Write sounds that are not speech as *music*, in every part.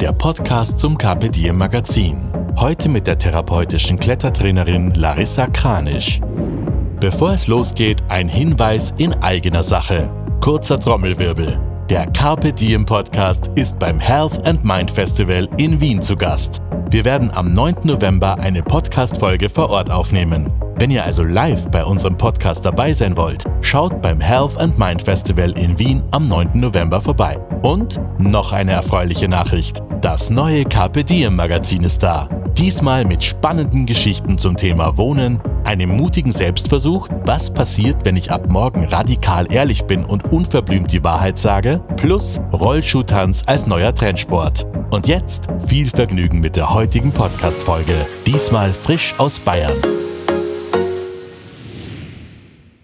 der Podcast zum Carpe Diem Magazin. Heute mit der therapeutischen Klettertrainerin Larissa Kranisch. Bevor es losgeht, ein Hinweis in eigener Sache. Kurzer Trommelwirbel. Der Carpe Diem Podcast ist beim Health and Mind Festival in Wien zu Gast. Wir werden am 9. November eine Podcast-Folge vor Ort aufnehmen. Wenn ihr also live bei unserem Podcast dabei sein wollt, schaut beim Health and Mind Festival in Wien am 9. November vorbei. Und noch eine erfreuliche Nachricht. Das neue Carpe Diem Magazin ist da. Diesmal mit spannenden Geschichten zum Thema Wohnen, einem mutigen Selbstversuch, was passiert, wenn ich ab morgen radikal ehrlich bin und unverblümt die Wahrheit sage, plus Rollschuhtanz als neuer Trendsport. Und jetzt viel Vergnügen mit der heutigen Podcast-Folge, diesmal frisch aus Bayern.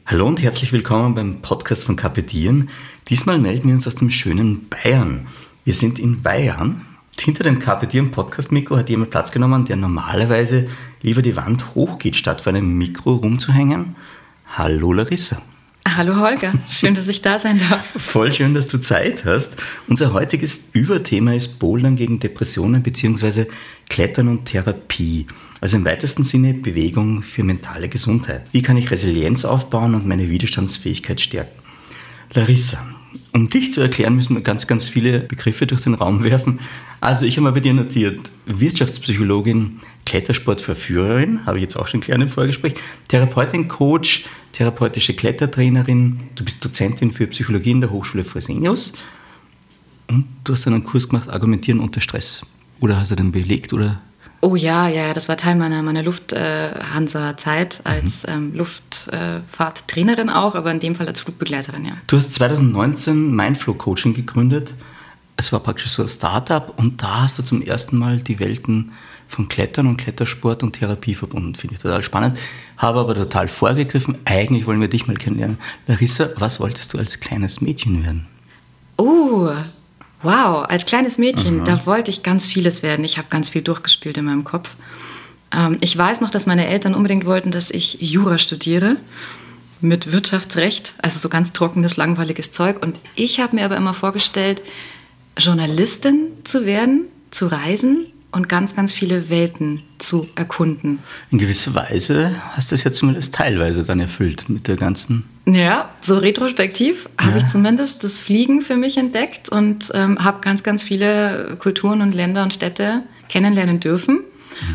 Hallo und herzlich willkommen beim Podcast von Kapitieren. Diesmal melden wir uns aus dem schönen Bayern. Wir sind in Weihern. Hinter dem Kapitieren Podcast-Mikro hat jemand Platz genommen, der normalerweise lieber die Wand hochgeht, statt vor einem Mikro rumzuhängen. Hallo Larissa. Hallo Holger, schön, dass ich da sein darf. Voll schön, dass du Zeit hast. Unser heutiges Überthema ist Bouldern gegen Depressionen bzw. Klettern und Therapie. Also im weitesten Sinne Bewegung für mentale Gesundheit. Wie kann ich Resilienz aufbauen und meine Widerstandsfähigkeit stärken? Larissa, um dich zu erklären, müssen wir ganz, ganz viele Begriffe durch den Raum werfen. Also ich habe mal bei dir notiert, Wirtschaftspsychologin, Klettersportverführerin, habe ich jetzt auch schon geklärt im Vorgespräch, Therapeutin, Coach, therapeutische Klettertrainerin, du bist Dozentin für Psychologie in der Hochschule Fresenius und du hast einen Kurs gemacht, Argumentieren unter Stress. Oder hast du den belegt oder Oh ja, ja, das war Teil meiner, meiner Lufthansa-Zeit als mhm. ähm, Luftfahrttrainerin auch, aber in dem Fall als Flugbegleiterin, ja. Du hast 2019 Mindflow Coaching gegründet. Es war praktisch so ein Startup und da hast du zum ersten Mal die Welten von Klettern und Klettersport und Therapie verbunden. Finde ich total spannend. Habe aber total vorgegriffen. Eigentlich wollen wir dich mal kennenlernen. Larissa, was wolltest du als kleines Mädchen werden? Oh, Wow, als kleines Mädchen, mhm. da wollte ich ganz vieles werden. Ich habe ganz viel durchgespielt in meinem Kopf. Ähm, ich weiß noch, dass meine Eltern unbedingt wollten, dass ich Jura studiere mit Wirtschaftsrecht, also so ganz trockenes, langweiliges Zeug. Und ich habe mir aber immer vorgestellt, Journalistin zu werden, zu reisen und ganz, ganz viele Welten zu erkunden. In gewisser Weise hast du es ja zumindest teilweise dann erfüllt mit der ganzen. Ja, so retrospektiv ja. habe ich zumindest das Fliegen für mich entdeckt und ähm, habe ganz, ganz viele Kulturen und Länder und Städte kennenlernen dürfen.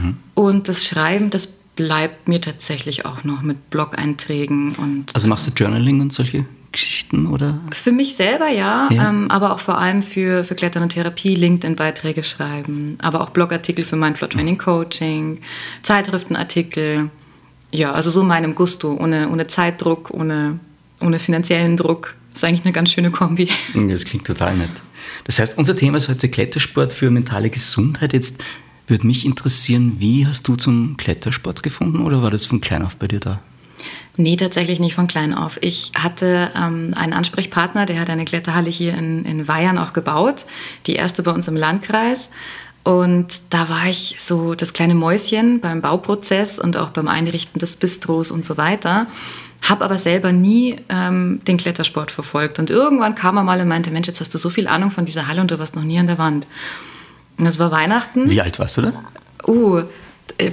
Mhm. Und das Schreiben, das bleibt mir tatsächlich auch noch mit Blog-Einträgen und. Also machst du Journaling und solche Geschichten oder? Für mich selber ja, ja. Ähm, aber auch vor allem für, für Klettern und Therapie, LinkedIn-Beiträge schreiben, aber auch Blogartikel für Mindflow Training Coaching, Zeitschriftenartikel. Ja, also so meinem Gusto, ohne, ohne Zeitdruck, ohne, ohne finanziellen Druck. Das ist eigentlich eine ganz schöne Kombi. *laughs* Das klingt total nett. Das heißt, unser Thema ist heute Klettersport für mentale Gesundheit. Jetzt würde mich interessieren, wie hast du zum Klettersport gefunden oder war das von klein auf bei dir da? Nee, tatsächlich nicht von klein auf. Ich hatte ähm, einen Ansprechpartner, der hat eine Kletterhalle hier in, in Weihern auch gebaut, die erste bei uns im Landkreis. Und da war ich so das kleine Mäuschen beim Bauprozess und auch beim Einrichten des Bistros und so weiter. Habe aber selber nie ähm, den Klettersport verfolgt. Und irgendwann kam er mal und meinte, Mensch, jetzt hast du so viel Ahnung von dieser Halle und du warst noch nie an der Wand. Und das war Weihnachten. Wie alt warst du da? Uh,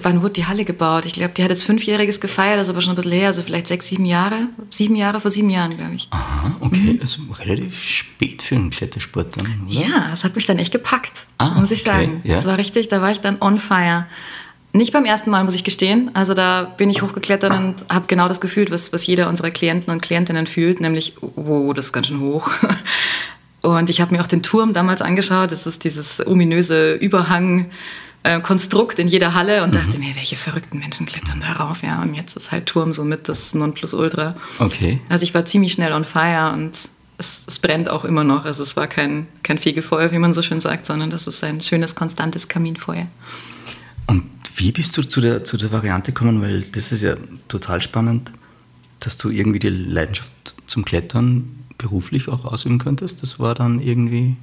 wann wurde die Halle gebaut? Ich glaube, die hat jetzt Fünfjähriges gefeiert, das ist aber schon ein bisschen her, also vielleicht sechs, sieben Jahre. Sieben Jahre, vor sieben Jahren, glaube ich. Aha, okay. Mhm. Also relativ spät für einen Klettersport dann. Oder? Ja, es hat mich dann echt gepackt, ah, muss ich okay. sagen. Ja. Das war richtig, da war ich dann on fire. Nicht beim ersten Mal, muss ich gestehen. Also da bin ich hochgeklettert und habe genau das gefühlt, was, was jeder unserer Klienten und Klientinnen fühlt, nämlich, oh, das ist ganz schön hoch. *laughs* Und ich habe mir auch den Turm damals angeschaut. Das ist dieses ominöse Überhang. Äh, Konstrukt in jeder Halle und mhm. dachte mir, welche verrückten Menschen klettern darauf, ja. Und jetzt ist halt Turm somit das Nonplusultra. Okay. Also ich war ziemlich schnell on fire und es, es, brennt auch immer noch. Also es war kein, kein Fegefeuer, wie man so schön sagt, sondern das ist ein schönes, konstantes Kaminfeuer. Und wie bist du zu der, zu der Variante gekommen? Weil das ist ja total spannend, dass du irgendwie die Leidenschaft zum Klettern beruflich auch ausüben könntest. Das war dann irgendwie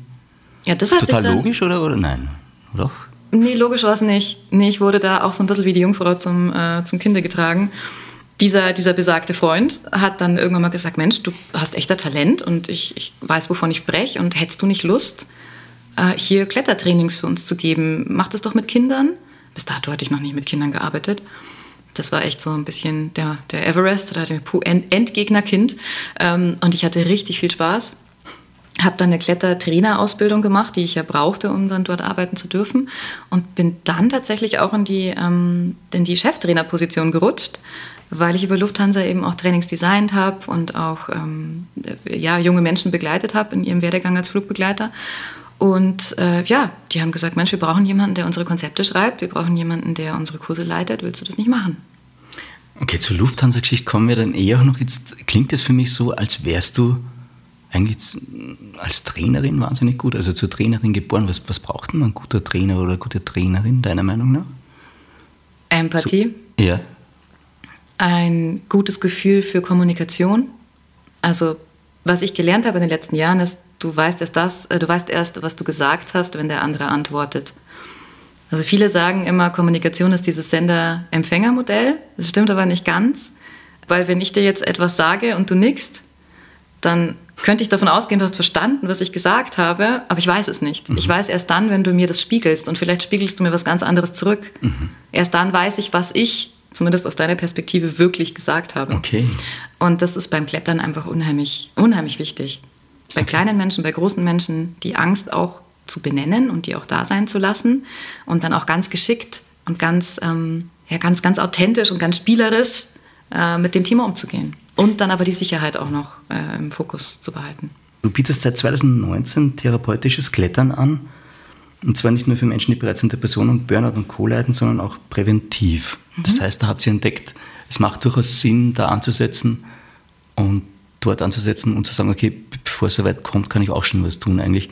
ja, das total logisch oder, oder nein? Oder? Nee, logisch war es nicht. Nee, ich wurde da auch so ein bisschen wie die Jungfrau zum, äh, zum Kinder getragen dieser, dieser besagte Freund hat dann irgendwann mal gesagt, Mensch, du hast echter Talent und ich, ich weiß, wovon ich spreche und hättest du nicht Lust, äh, hier Klettertrainings für uns zu geben? Mach das doch mit Kindern. Bis dato hatte ich noch nie mit Kindern gearbeitet. Das war echt so ein bisschen der, der Everest, da hatte ich Endgegnerkind ähm, und ich hatte richtig viel Spaß. Habe dann eine Klettertrainerausbildung gemacht, die ich ja brauchte, um dann dort arbeiten zu dürfen. Und bin dann tatsächlich auch in die, ähm, in die Cheftrainerposition gerutscht weil ich über Lufthansa eben auch Trainings designt habe und auch ähm, ja, junge Menschen begleitet habe in ihrem Werdegang als Flugbegleiter. Und äh, ja, die haben gesagt, Mensch, wir brauchen jemanden, der unsere Konzepte schreibt, wir brauchen jemanden, der unsere Kurse leitet, willst du das nicht machen? Okay, zur Lufthansa-Geschichte kommen wir dann eher noch. Jetzt klingt es für mich so, als wärst du eigentlich als Trainerin wahnsinnig gut, also zur Trainerin geboren. Was, was braucht denn ein guter Trainer oder eine gute Trainerin, deiner Meinung nach? Empathie. So, ja ein gutes Gefühl für Kommunikation. Also was ich gelernt habe in den letzten Jahren ist, du weißt erst das, äh, du weißt erst, was du gesagt hast, wenn der andere antwortet. Also viele sagen immer, Kommunikation ist dieses Sender-Empfänger-Modell. Das stimmt aber nicht ganz, weil wenn ich dir jetzt etwas sage und du nickst, dann könnte ich davon ausgehen, du hast verstanden, was ich gesagt habe, aber ich weiß es nicht. Mhm. Ich weiß erst dann, wenn du mir das spiegelst und vielleicht spiegelst du mir was ganz anderes zurück. Mhm. Erst dann weiß ich, was ich zumindest aus deiner Perspektive, wirklich gesagt habe. Okay. Und das ist beim Klettern einfach unheimlich, unheimlich wichtig. Bei kleinen Menschen, bei großen Menschen, die Angst auch zu benennen und die auch da sein zu lassen und dann auch ganz geschickt und ganz, ähm, ja, ganz, ganz authentisch und ganz spielerisch äh, mit dem Thema umzugehen. Und dann aber die Sicherheit auch noch äh, im Fokus zu behalten. Du bietest seit 2019 therapeutisches Klettern an. Und zwar nicht nur für Menschen, die bereits in Depressionen und Burnout und Co. leiden, sondern auch präventiv. Mhm. Das heißt, da habt ihr entdeckt, es macht durchaus Sinn, da anzusetzen und dort anzusetzen und zu sagen, okay, bevor es so weit kommt, kann ich auch schon was tun eigentlich.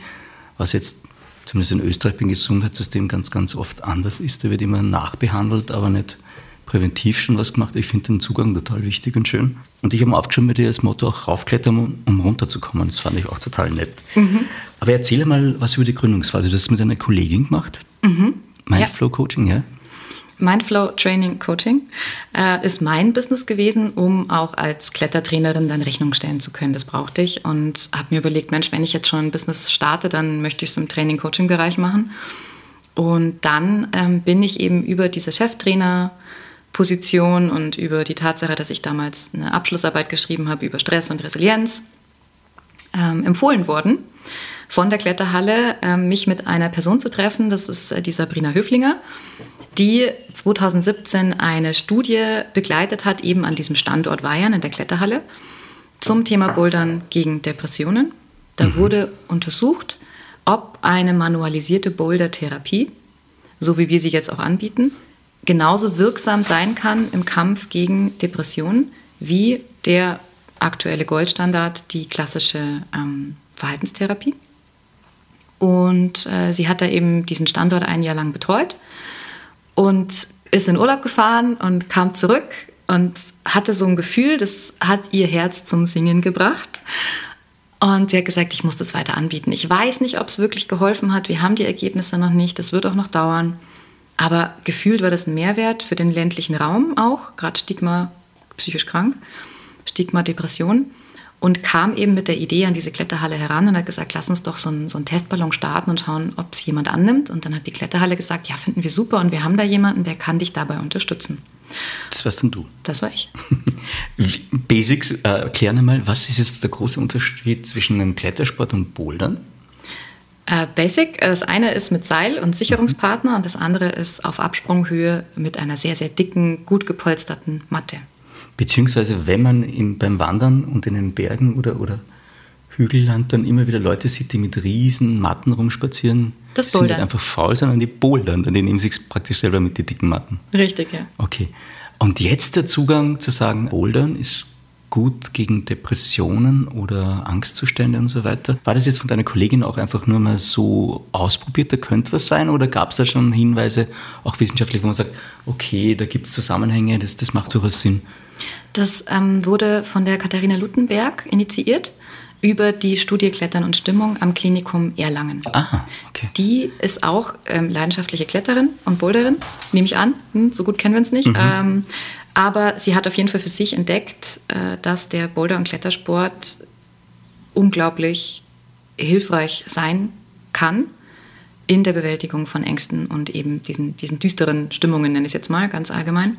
Was jetzt zumindest in Österreich beim Gesundheitssystem ganz, ganz oft anders ist. Da wird immer nachbehandelt, aber nicht präventiv schon was gemacht. Ich finde den Zugang total wichtig und schön. Und ich habe mir aufgeschrieben, mit dir das Motto auch raufklettern, um, um runterzukommen. Das fand ich auch total nett. Mhm. Aber erzähle mal was über die Gründungsphase. Du hast es mit einer Kollegin gemacht. Mhm. Mindflow ja. Coaching, ja? Mindflow Training Coaching äh, ist mein Business gewesen, um auch als Klettertrainerin dann Rechnung stellen zu können. Das brauchte ich und habe mir überlegt, Mensch, wenn ich jetzt schon ein Business starte, dann möchte ich es im Training-Coaching-Bereich machen. Und dann ähm, bin ich eben über diese Cheftrainer Position und über die Tatsache, dass ich damals eine Abschlussarbeit geschrieben habe über Stress und Resilienz, ähm, empfohlen worden von der Kletterhalle, ähm, mich mit einer Person zu treffen. Das ist äh, die Sabrina Höflinger, die 2017 eine Studie begleitet hat, eben an diesem Standort Weihern in der Kletterhalle, zum Thema Bouldern gegen Depressionen. Da mhm. wurde untersucht, ob eine manualisierte Boulder-Therapie, so wie wir sie jetzt auch anbieten, genauso wirksam sein kann im Kampf gegen Depressionen wie der aktuelle Goldstandard, die klassische ähm, Verhaltenstherapie. Und äh, sie hat da eben diesen Standort ein Jahr lang betreut und ist in Urlaub gefahren und kam zurück und hatte so ein Gefühl, das hat ihr Herz zum Singen gebracht. Und sie hat gesagt, ich muss das weiter anbieten. Ich weiß nicht, ob es wirklich geholfen hat. Wir haben die Ergebnisse noch nicht. Das wird auch noch dauern. Aber gefühlt war das ein Mehrwert für den ländlichen Raum auch, gerade Stigma psychisch krank, Stigma Depression. Und kam eben mit der Idee an diese Kletterhalle heran und hat gesagt, lass uns doch so einen, so einen Testballon starten und schauen, ob es jemand annimmt. Und dann hat die Kletterhalle gesagt, ja, finden wir super und wir haben da jemanden, der kann dich dabei unterstützen. Das warst denn du? Das war ich. *laughs* Basics, äh, erklären einmal, was ist jetzt der große Unterschied zwischen einem Klettersport und Bouldern? Äh, Basic, das eine ist mit Seil und Sicherungspartner und das andere ist auf Absprunghöhe mit einer sehr, sehr dicken, gut gepolsterten Matte. Beziehungsweise wenn man im, beim Wandern und in den Bergen oder, oder Hügelland dann immer wieder Leute sieht, die mit riesen Matten rumspazieren, das sind nicht einfach faul, sondern die bouldern, dann nehmen sie es praktisch selber mit den dicken Matten. Richtig, ja. Okay. Und jetzt der Zugang zu sagen, bouldern ist gut gegen Depressionen oder Angstzustände und so weiter. War das jetzt von deiner Kollegin auch einfach nur mal so ausprobiert, da könnte was sein oder gab es da schon Hinweise, auch wissenschaftlich, wo man sagt, okay, da gibt es Zusammenhänge, das, das macht durchaus Sinn? Das ähm, wurde von der Katharina Luttenberg initiiert über die Studie Klettern und Stimmung am Klinikum Erlangen. Ah, okay. Die ist auch ähm, leidenschaftliche Kletterin und Boulderin, nehme ich an. Hm, so gut kennen wir uns nicht. Mhm. Ähm, aber sie hat auf jeden Fall für sich entdeckt, äh, dass der Boulder- und Klettersport unglaublich hilfreich sein kann in der Bewältigung von Ängsten und eben diesen, diesen düsteren Stimmungen, nenne ich es jetzt mal ganz allgemein.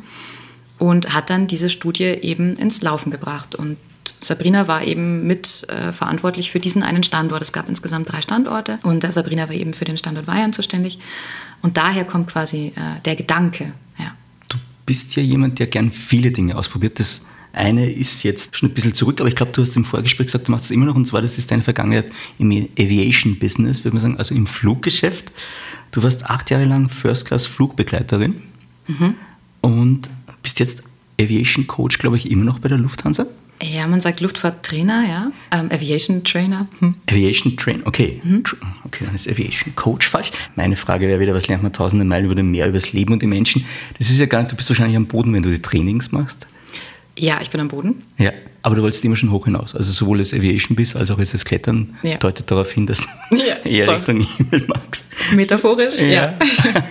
Und hat dann diese Studie eben ins Laufen gebracht. Und Sabrina war eben mit äh, verantwortlich für diesen einen Standort. Es gab insgesamt drei Standorte und Sabrina war eben für den Standort Bayern zuständig. Und daher kommt quasi äh, der Gedanke. Ja. Du bist ja jemand, der gern viele Dinge ausprobiert. Das eine ist jetzt schon ein bisschen zurück, aber ich glaube, du hast im Vorgespräch gesagt, du machst es immer noch, und zwar, das ist deine Vergangenheit im Aviation-Business, würde man sagen, also im Fluggeschäft. Du warst acht Jahre lang First-Class-Flugbegleiterin mhm. und bist jetzt Aviation-Coach, glaube ich, immer noch bei der Lufthansa. Ja, man sagt Luftfahrttrainer, ja. Ähm, Aviation Trainer. Hm. Aviation Trainer, okay. Mhm. Okay, dann ist Aviation Coach falsch. Meine Frage wäre wieder, was lernt man tausende Meilen über den Meer, über das Leben und die Menschen? Das ist ja gar nicht, du bist wahrscheinlich am Boden, wenn du die Trainings machst. Ja, ich bin am Boden. Ja, aber du wolltest immer schon hoch hinaus. Also sowohl das Aviation bist, als auch jetzt das Klettern ja. deutet darauf hin, dass du *laughs* ja, eher so. Richtung Himmel magst. Metaphorisch, ja. ja. *laughs*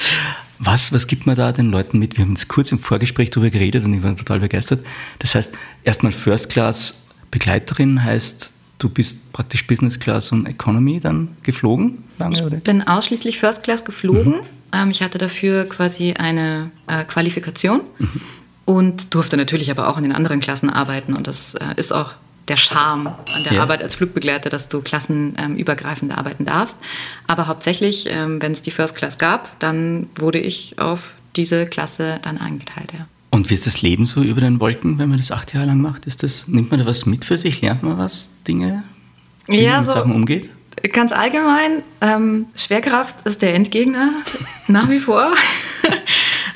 *laughs* Was, was gibt man da den Leuten mit? Wir haben jetzt kurz im Vorgespräch darüber geredet und ich war total begeistert. Das heißt, erstmal First Class Begleiterin heißt, du bist praktisch Business Class und Economy dann geflogen? Lange, ich oder? bin ausschließlich First Class geflogen. Mhm. Ähm, ich hatte dafür quasi eine äh, Qualifikation mhm. und durfte natürlich aber auch in den anderen Klassen arbeiten. Und das äh, ist auch der Charme an der ja. Arbeit als Flugbegleiter, dass du klassenübergreifend arbeiten darfst. Aber hauptsächlich, ähm, wenn es die First Class gab, dann wurde ich auf diese Klasse dann eingeteilt. Ja. Und wie ist das Leben so über den Wolken, wenn man das acht Jahre lang macht? Ist das, nimmt man da was mit für sich? Lernt man was, Dinge, wie ja, man mit so Sachen umgeht? Ganz allgemein, ähm, Schwerkraft ist der Endgegner *laughs* nach wie vor.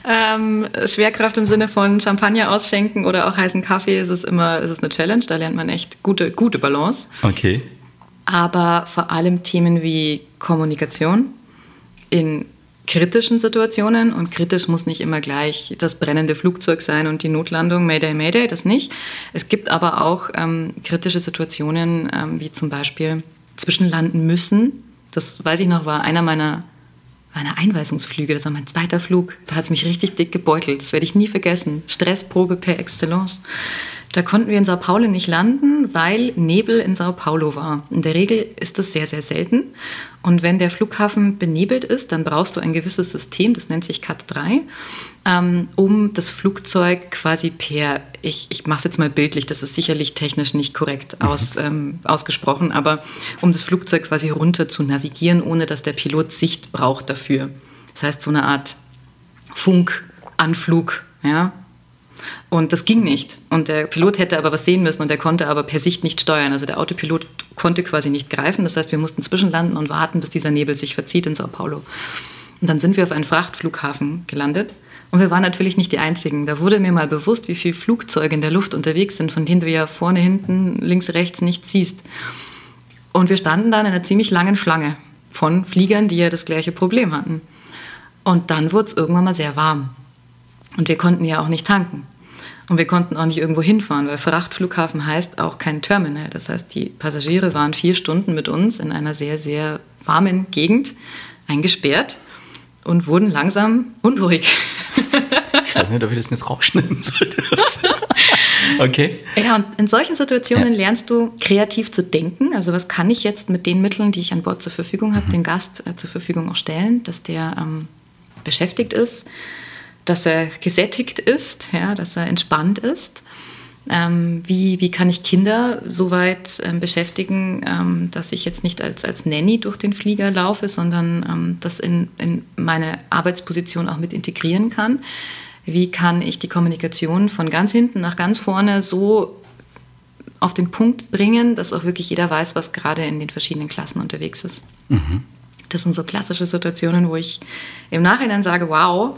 Ähm, Schwerkraft im Sinne von Champagner ausschenken oder auch heißen Kaffee ist es immer ist es eine Challenge. Da lernt man echt gute, gute Balance. Okay. Aber vor allem Themen wie Kommunikation in kritischen Situationen und kritisch muss nicht immer gleich das brennende Flugzeug sein und die Notlandung, Mayday, Mayday, das nicht. Es gibt aber auch ähm, kritische Situationen, ähm, wie zum Beispiel zwischenlanden müssen. Das weiß ich noch, war einer meiner meine Einweisungsflüge, das war mein zweiter Flug. Da hat es mich richtig dick gebeutelt. Das werde ich nie vergessen. Stressprobe per Excellence. Da konnten wir in Sao Paulo nicht landen, weil Nebel in Sao Paulo war. In der Regel ist das sehr, sehr selten. Und wenn der Flughafen benebelt ist, dann brauchst du ein gewisses System, das nennt sich CAT3, ähm, um das Flugzeug quasi per, ich, ich mache es jetzt mal bildlich, das ist sicherlich technisch nicht korrekt mhm. aus, ähm, ausgesprochen, aber um das Flugzeug quasi runter zu navigieren, ohne dass der Pilot Sicht braucht dafür. Das heißt, so eine Art Funkanflug, ja, und das ging nicht. Und der Pilot hätte aber was sehen müssen und er konnte aber per Sicht nicht steuern. Also der Autopilot konnte quasi nicht greifen. Das heißt, wir mussten zwischenlanden und warten, bis dieser Nebel sich verzieht in Sao Paulo. Und dann sind wir auf einen Frachtflughafen gelandet. Und wir waren natürlich nicht die Einzigen. Da wurde mir mal bewusst, wie viele Flugzeuge in der Luft unterwegs sind, von denen du ja vorne, hinten, links, rechts nicht siehst. Und wir standen dann in einer ziemlich langen Schlange von Fliegern, die ja das gleiche Problem hatten. Und dann wurde es irgendwann mal sehr warm. Und wir konnten ja auch nicht tanken. Und wir konnten auch nicht irgendwo hinfahren, weil Frachtflughafen heißt auch kein Terminal. Das heißt, die Passagiere waren vier Stunden mit uns in einer sehr, sehr warmen Gegend eingesperrt und wurden langsam unruhig. Ich weiß nicht, ob ich das nicht rausschneiden sollte. *laughs* okay. Ja, und in solchen Situationen ja. lernst du kreativ zu denken. Also was kann ich jetzt mit den Mitteln, die ich an Bord zur Verfügung habe, mhm. den Gast äh, zur Verfügung auch stellen, dass der ähm, beschäftigt ist dass er gesättigt ist, ja, dass er entspannt ist. Ähm, wie, wie kann ich Kinder so weit ähm, beschäftigen, ähm, dass ich jetzt nicht als, als Nanny durch den Flieger laufe, sondern ähm, das in, in meine Arbeitsposition auch mit integrieren kann? Wie kann ich die Kommunikation von ganz hinten nach ganz vorne so auf den Punkt bringen, dass auch wirklich jeder weiß, was gerade in den verschiedenen Klassen unterwegs ist? Mhm. Das sind so klassische Situationen, wo ich im Nachhinein sage, wow,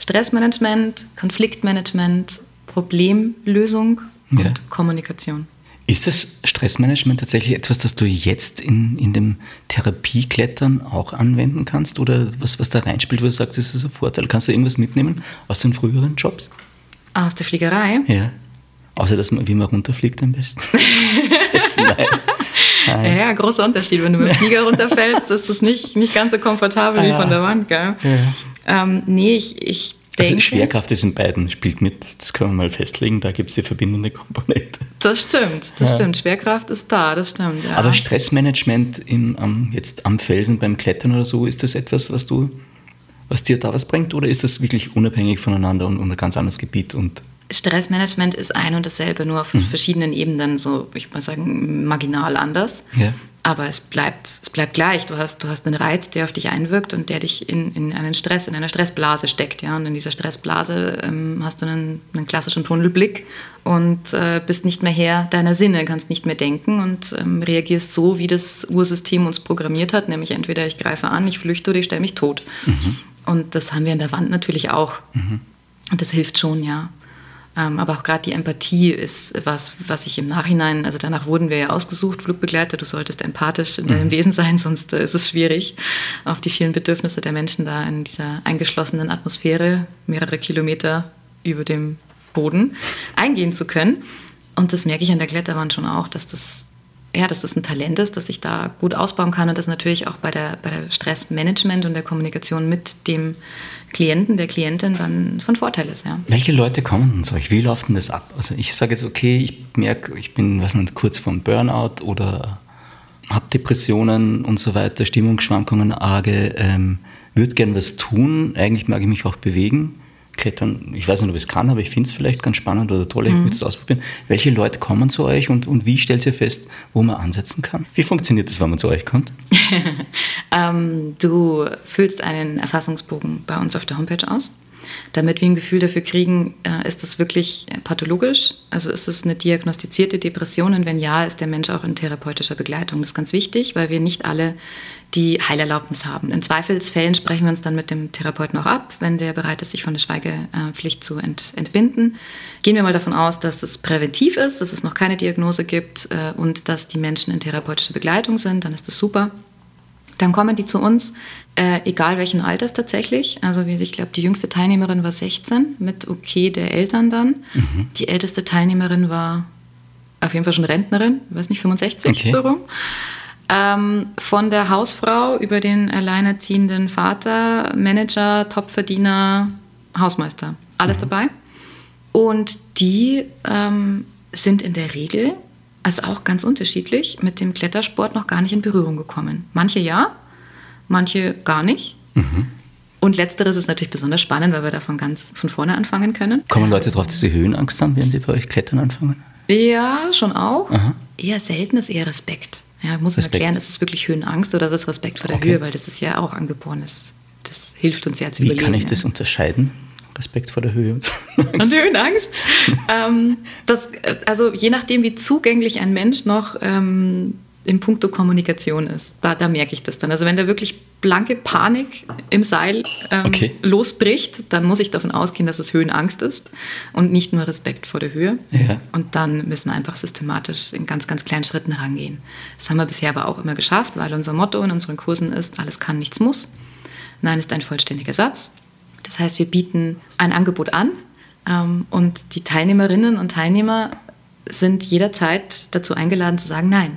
Stressmanagement, Konfliktmanagement, Problemlösung und Ja. Kommunikation. Ist das Stressmanagement tatsächlich etwas, das du jetzt in, in dem Therapieklettern auch anwenden kannst? Oder was, was da reinspielt, wo du sagst, das ist ein Vorteil? Kannst du irgendwas mitnehmen aus den früheren Jobs? Aus der Fliegerei? Ja. Außer, dass man, wie man runterfliegt am besten. *laughs* Jetzt nein. Ja, ja, großer Unterschied. Wenn du mit dem Flieger runterfällst, ist es nicht, nicht ganz so komfortabel wie Ah. von der Wand, gell? Ähm, nee, ich, ich Also denke... Schwerkraft ist in beiden, spielt mit, das können wir mal festlegen, da gibt es die verbindende Komponente. Das stimmt, das Ja. stimmt. Schwerkraft ist da, das stimmt. Ja. Aber Stressmanagement im, am, jetzt am Felsen beim Klettern oder so, ist das etwas, was du, was dir da was bringt? Oder ist das wirklich unabhängig voneinander und, und ein ganz anderes Gebiet? Und Stressmanagement ist ein und dasselbe, nur Mhm. auf verschiedenen Ebenen, so ich würde mal sagen, marginal anders. Ja. Aber es bleibt, es bleibt gleich. Du hast, du hast einen Reiz, der auf dich einwirkt und der dich in, in einen Stress, in einer Stressblase steckt. Ja? Und in dieser Stressblase ähm, hast du einen, einen klassischen Tunnelblick und äh, bist nicht mehr Herr deiner Sinne, kannst nicht mehr denken und ähm, reagierst so, wie das Ursystem uns programmiert hat, nämlich entweder ich greife an, ich flüchte oder ich stelle mich tot. Und das haben wir in der Wand natürlich auch. Und das hilft schon, ja. Ähm, aber auch gerade die Empathie ist was, was ich im Nachhinein, also danach wurden wir ja ausgesucht, Flugbegleiter, du solltest empathisch in deinem Wesen sein, sonst äh, ist es schwierig, auf die vielen Bedürfnisse der Menschen da in dieser eingeschlossenen Atmosphäre, mehrere Kilometer über dem Boden, eingehen zu können. Und das merke ich an der Kletterwand schon auch, dass das, ja, dass das ein Talent ist, dass ich da gut ausbauen kann und das natürlich auch bei der, bei der Stressmanagement und der Kommunikation mit dem Klienten, der Klientin dann von Vorteil ist, ja. welche Leute kommen zu euch? Wie läuft denn das ab? Also ich sage jetzt, okay, ich merke, ich bin was nicht, kurz vorm Burnout oder habe Depressionen und so weiter, Stimmungsschwankungen arge, ähm, würde gern was tun, eigentlich mag ich mich auch bewegen. Klettern, ich weiß nicht, ob ich es kann, aber ich finde es vielleicht ganz spannend oder toll, ich würde es ausprobieren. Welche Leute kommen zu euch und, und wie stellt ihr fest, wo man ansetzen kann? Wie funktioniert das, wenn man zu euch kommt? *laughs* Ähm, du füllst einen Erfassungsbogen bei uns auf der Homepage aus. Damit wir ein Gefühl dafür kriegen, äh, ist das wirklich äh, pathologisch? Also ist es eine diagnostizierte Depression? Und wenn ja, ist der Mensch auch in therapeutischer Begleitung. Das ist ganz wichtig, weil wir nicht alle die Heilerlaubnis haben. In Zweifelsfällen sprechen wir uns dann mit dem Therapeuten auch ab, wenn der bereit ist, sich von der Schweigepflicht zu ent entbinden. Gehen wir mal davon aus, dass es präventiv ist, dass es noch keine Diagnose gibt äh, und dass die Menschen in therapeutischer Begleitung sind, dann ist das super. Dann kommen die zu uns, äh, egal welchen Alters tatsächlich. Also wie ich glaube, die jüngste Teilnehmerin war 16 mit okay der Eltern dann. Die älteste Teilnehmerin war auf jeden Fall schon Rentnerin, weiß nicht 65 Okay. so rum. Ähm, von der Hausfrau über den alleinerziehenden Vater, Manager, Topverdiener, Hausmeister, alles dabei. Und die ähm, sind in der Regel, also auch ganz unterschiedlich, mit dem Klettersport noch gar nicht in Berührung gekommen. Manche ja, manche gar nicht. Und letzteres ist natürlich besonders spannend, weil wir davon ganz von vorne anfangen können. Kommen Leute drauf, dass sie Höhenangst haben, während sie bei euch klettern anfangen? Ja, schon auch. Aha. Eher selten ist eher Respekt. Ja, muss man erklären, ist es wirklich Höhenangst oder ist es Respekt vor der Okay. Höhe, weil das ist ja auch angeboren. Das, hilft uns ja zu Wie überleben. kann ich das unterscheiden? Respekt vor der Höhe. *laughs* Und Höhenangst? ähm, das, äh, also je nachdem, wie zugänglich ein Mensch noch ähm, im Punkto Kommunikation ist, da, da merke ich das dann. Also wenn da wirklich blanke Panik im Seil ähm, Okay. losbricht, dann muss ich davon ausgehen, dass es Höhenangst ist und nicht nur Respekt vor der Höhe. Ja. Und dann müssen wir einfach systematisch in ganz, ganz kleinen Schritten rangehen. Das haben wir bisher aber auch immer geschafft, weil unser Motto in unseren Kursen ist, alles kann, nichts muss. Nein ist ein vollständiger Satz. Das heißt, wir bieten ein Angebot an ähm, und die Teilnehmerinnen und Teilnehmer sind jederzeit dazu eingeladen zu sagen Nein.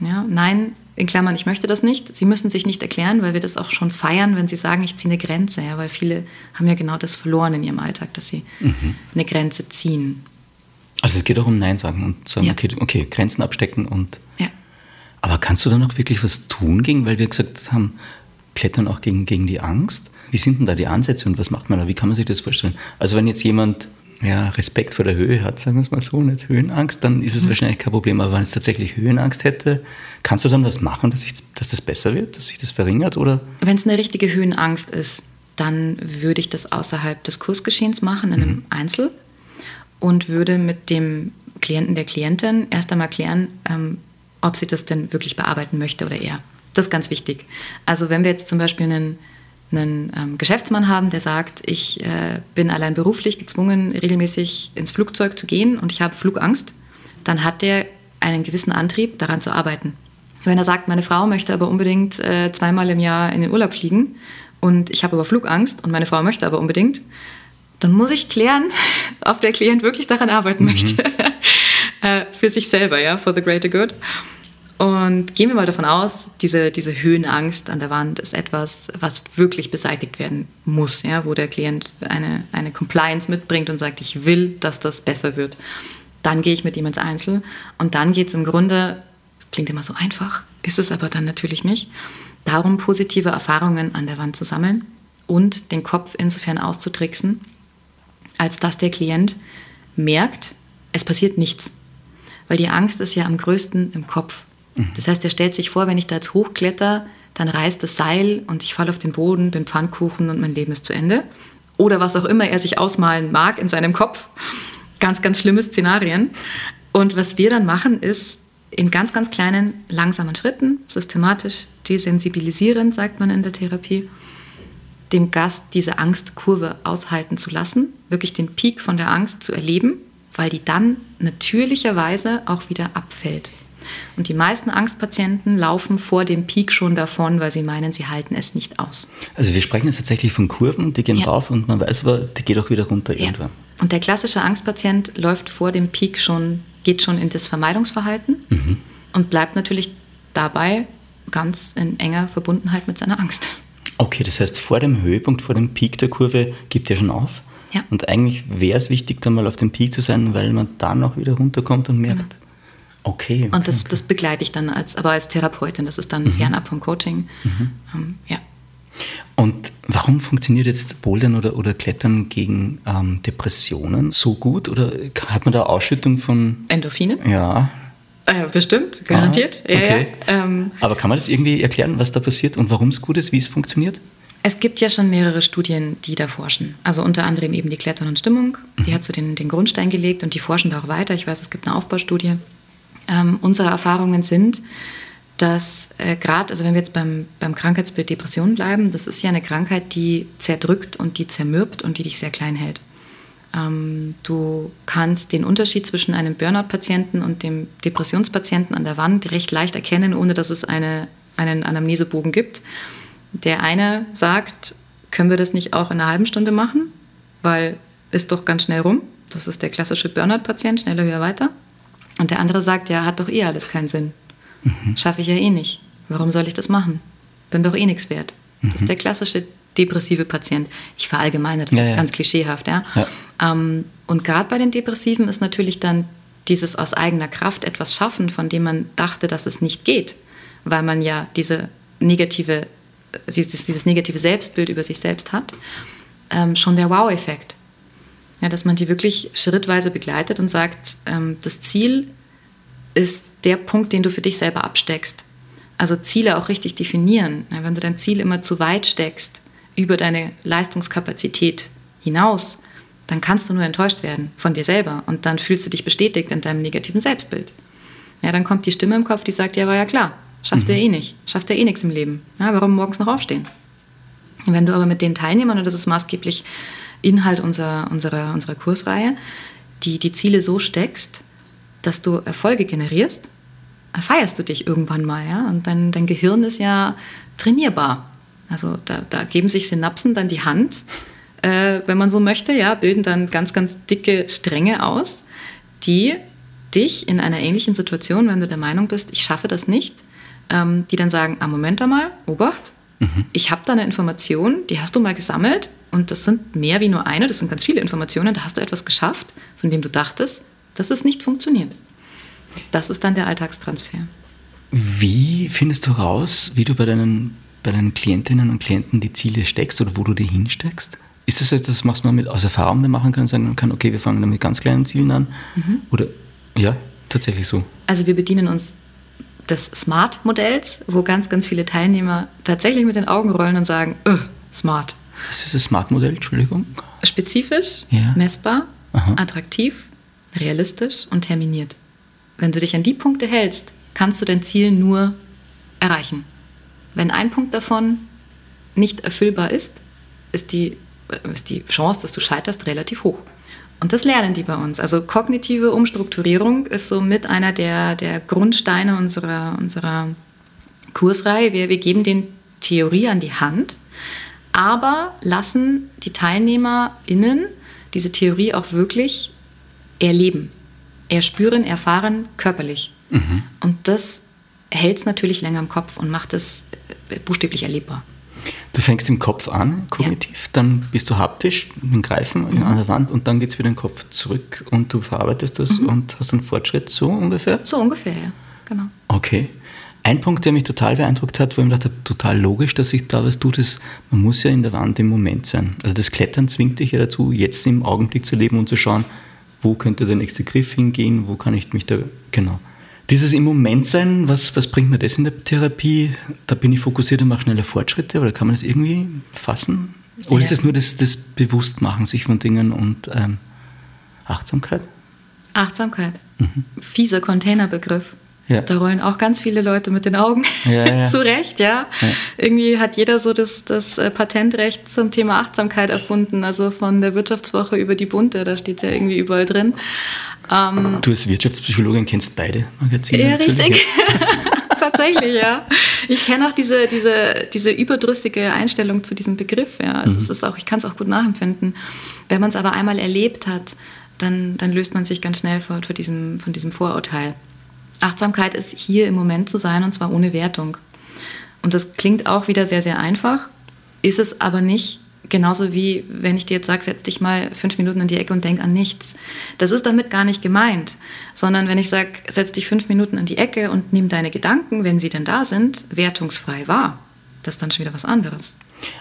Ja, nein, in Klammern, ich möchte das nicht. Sie müssen sich nicht erklären, weil wir das auch schon feiern, wenn sie sagen, ich ziehe eine Grenze. Ja, weil viele haben ja genau das verloren in ihrem Alltag, dass sie eine Grenze ziehen. Also es geht auch um Nein sagen und sagen, Ja. okay, okay, Grenzen abstecken und. Ja. Aber kannst du dann auch wirklich was tun gegen, weil wir gesagt haben, Klettern auch gegen, gegen die Angst? Wie sind denn da die Ansätze und was macht man da? Wie kann man sich das vorstellen? Also wenn jetzt jemand ja, Respekt vor der Höhe hat, sagen wir es mal so, nicht Höhenangst, dann ist es wahrscheinlich kein Problem. Aber wenn es tatsächlich Höhenangst hätte, kannst du dann was machen, dass, ich, dass das besser wird, dass sich das verringert? Oder? Wenn es eine richtige Höhenangst ist, dann würde ich das außerhalb des Kursgeschehens machen, in einem Einzel und würde mit dem Klienten, der Klientin erst einmal klären, ähm, ob sie das denn wirklich bearbeiten möchte oder eher. Das ist ganz wichtig. Also wenn wir jetzt zum Beispiel einen einen ähm, Geschäftsmann haben, der sagt, ich äh, bin allein beruflich gezwungen, regelmäßig ins Flugzeug zu gehen und ich habe Flugangst, dann hat der einen gewissen Antrieb, daran zu arbeiten. Wenn er sagt, meine Frau möchte aber unbedingt äh, zweimal im Jahr in den Urlaub fliegen und ich habe aber Flugangst und meine Frau möchte aber unbedingt, dann muss ich klären, *laughs* ob der Klient wirklich daran arbeiten mhm. möchte. *laughs* äh, für sich selber, ja, for the greater good. Und gehen wir mal davon aus, diese, diese Höhenangst an der Wand ist etwas, was wirklich beseitigt werden muss, ja, wo der Klient eine, eine Compliance mitbringt und sagt, ich will, dass das besser wird. Dann gehe ich mit ihm ins Einzel und dann geht es im Grunde, klingt immer so einfach, ist es aber dann natürlich nicht, darum, positive Erfahrungen an der Wand zu sammeln und den Kopf insofern auszutricksen, als dass der Klient merkt, es passiert nichts. Weil die Angst ist ja am größten im Kopf. Das heißt, er stellt sich vor, wenn ich da jetzt hochkletter, dann reißt das Seil und ich falle auf den Boden, bin Pfannkuchen und mein Leben ist zu Ende. Oder was auch immer er sich ausmalen mag in seinem Kopf. Ganz, ganz schlimme Szenarien. Und was wir dann machen, ist in ganz, ganz kleinen, langsamen Schritten, systematisch desensibilisierend, sagt man in der Therapie, dem Gast diese Angstkurve aushalten zu lassen, wirklich den Peak von der Angst zu erleben, weil die dann natürlicherweise auch wieder abfällt. Und die meisten Angstpatienten laufen vor dem Peak schon davon, weil sie meinen, sie halten es nicht aus. Also wir sprechen jetzt tatsächlich von Kurven, die gehen ja. rauf und man weiß aber, die geht auch wieder runter ja. irgendwann. Und der klassische Angstpatient läuft vor dem Peak schon, geht schon in das Vermeidungsverhalten mhm. und bleibt natürlich dabei ganz in enger Verbundenheit mit seiner Angst. Okay, das heißt, vor dem Höhepunkt, vor dem Peak der Kurve gibt er schon auf. Ja. Und eigentlich wäre es wichtig, dann mal auf dem Peak zu sein, weil man dann auch wieder runterkommt und merkt, genau. Okay. Und das, okay. das begleite ich dann als, aber als Therapeutin. Das ist dann mhm. fernab vom Coaching. Mhm. Ähm, ja. Und warum funktioniert jetzt Bouldern oder, oder Klettern gegen ähm, Depressionen so gut? Oder hat man da Ausschüttung von Endorphine? Ja. Äh, bestimmt, garantiert. Ah, okay. Ja, ähm, Aber kann man das irgendwie erklären, was da passiert und warum es gut ist, wie es funktioniert? Es gibt ja schon mehrere Studien, die da forschen. Also unter anderem eben die Klettern und Stimmung. Die mhm. hat so den, den Grundstein gelegt und die forschen da auch weiter. Ich weiß, es gibt eine Aufbaustudie. Ähm, unsere Erfahrungen sind, dass äh, gerade, also wenn wir jetzt beim, beim Krankheitsbild Depression bleiben, das ist ja eine Krankheit, die zerdrückt und die zermürbt und die dich sehr klein hält. Ähm, du kannst den Unterschied zwischen einem Burnout-Patienten und dem Depressionspatienten an der Wand recht leicht erkennen, ohne dass es eine, einen Anamnesebogen gibt. Der eine sagt, können wir das nicht auch in einer halben Stunde machen, weil ist doch ganz schnell rum. Das ist der klassische Burnout-Patient, schneller, höher, weiter. Und der andere sagt, ja, hat doch eh alles keinen Sinn. Mhm. Schaffe ich ja eh nicht. Warum soll ich das machen? Bin doch eh nichts wert. Das ist mhm. der klassische depressive Patient. Ich verallgemeine das ja, jetzt ja. ganz klischeehaft. Ja? ja. Ähm, und gerade bei den Depressiven ist natürlich dann dieses aus eigener Kraft etwas schaffen, von dem man dachte, dass es nicht geht, weil man ja diese negative, dieses, dieses negative Selbstbild über sich selbst hat, ähm, schon der Wow-Effekt. Ja, dass man die wirklich schrittweise begleitet und sagt, ähm, das Ziel ist der Punkt, den du für dich selber absteckst. Also Ziele auch richtig definieren. Ja, wenn du dein Ziel immer zu weit steckst, über deine Leistungskapazität hinaus, dann kannst du nur enttäuscht werden von dir selber und dann fühlst du dich bestätigt in deinem negativen Selbstbild. Ja, dann kommt die Stimme im Kopf, die sagt, ja, war ja klar, schaffst mhm. du ja eh nicht, schaffst du ja eh nichts im Leben. Ja, warum morgens noch aufstehen? Wenn du aber mit den Teilnehmern, und das ist maßgeblich Inhalt unserer, unserer, unserer Kursreihe, die, die Ziele so steckst, dass du Erfolge generierst, feierst du dich irgendwann mal, ja. Und dein, dein Gehirn ist ja trainierbar. Also da, da geben sich Synapsen dann die Hand, äh, wenn man so möchte, ja, bilden dann ganz, ganz dicke Stränge aus, die dich in einer ähnlichen Situation, wenn du der Meinung bist, ich schaffe das nicht, ähm, die dann sagen, ah, Moment einmal, Obacht, mhm. ich habe da eine Information, die hast du mal gesammelt, und das sind mehr wie nur eine, das sind ganz viele Informationen. Da hast du etwas geschafft, von dem du dachtest, dass es nicht funktioniert. Das ist dann der Alltagstransfer. Wie findest du raus, wie du bei deinen, bei deinen Klientinnen und Klienten die Ziele steckst oder wo du die hinsteckst? Ist das etwas, was man mit aus Erfahrung machen kann, sagen kann, okay, wir fangen dann mit ganz kleinen Zielen an? Mhm. Oder ja, tatsächlich so? Also wir bedienen uns des Smart-Modells, wo ganz, ganz viele Teilnehmer tatsächlich mit den Augen rollen und sagen, öh, smart. Was ist das Smart-Modell? Entschuldigung. Spezifisch, ja. messbar, Aha. attraktiv, realistisch und terminiert. Wenn du dich an die Punkte hältst, kannst du dein Ziel nur erreichen. Wenn ein Punkt davon nicht erfüllbar ist, ist die, ist die Chance, dass du scheiterst, relativ hoch. Und das lernen die bei uns. Also kognitive Umstrukturierung ist so mit einer der, der Grundsteine unserer, unserer Kursreihe. Wir, wir geben den Theorie an die Hand, aber lassen die TeilnehmerInnen diese Theorie auch wirklich erleben, erspüren, erfahren, körperlich. Mhm. Und das hält es natürlich länger im Kopf und macht es äh, buchstäblich erlebbar. Du fängst im Kopf an, kognitiv, ja. dann bist du haptisch mit dem Greifen mhm. an der Wand und dann geht es wieder in den Kopf zurück und du verarbeitest das mhm. und hast einen Fortschritt, so ungefähr? So ungefähr, ja, genau. Okay. Ein Punkt, der mich total beeindruckt hat, wo ich mir gedacht habe, total logisch, dass sich da was tut, ist, man muss ja in der Wand im Moment sein. Also das Klettern zwingt dich ja dazu, jetzt im Augenblick zu leben und zu schauen, wo könnte der nächste Griff hingehen, wo kann ich mich da, genau. Dieses im Moment sein, was, was bringt mir das in der Therapie? Da bin ich fokussiert und mache schneller Fortschritte oder kann man das irgendwie fassen? Oder ja. ist es nur das, das Bewusstmachen sich von Dingen und ähm, Achtsamkeit? Achtsamkeit. Mhm. Fieser Containerbegriff. Ja. Da rollen auch ganz viele Leute mit den Augen. Ja, ja. *laughs* Zu Recht, ja. Irgendwie hat jeder so das, das äh, Patentrecht zum Thema Achtsamkeit erfunden. Also von der Wirtschaftswoche über die Bunte, da steht es ja irgendwie überall drin. Ähm, du als Wirtschaftspsychologin kennst beide Magazine. Ja, richtig. *laughs* Tatsächlich, ja. Ich kenne auch diese, diese, diese überdrüssige Einstellung zu diesem Begriff. Ja. Also mhm. ist auch, ich kann es auch gut nachempfinden. Wenn man es aber einmal erlebt hat, dann, dann löst man sich ganz schnell von, von, diesem, von diesem Vorurteil. Achtsamkeit ist hier im Moment zu sein und zwar ohne Wertung. Und das klingt auch wieder sehr, sehr einfach, ist es aber nicht. Genauso wie wenn ich dir jetzt sage, setz dich mal fünf Minuten in die Ecke und denk an nichts. Das ist damit gar nicht gemeint, sondern wenn ich sage, setz dich fünf Minuten in die Ecke und nimm deine Gedanken, wenn sie denn da sind, wertungsfrei wahr. Das ist dann schon wieder was anderes.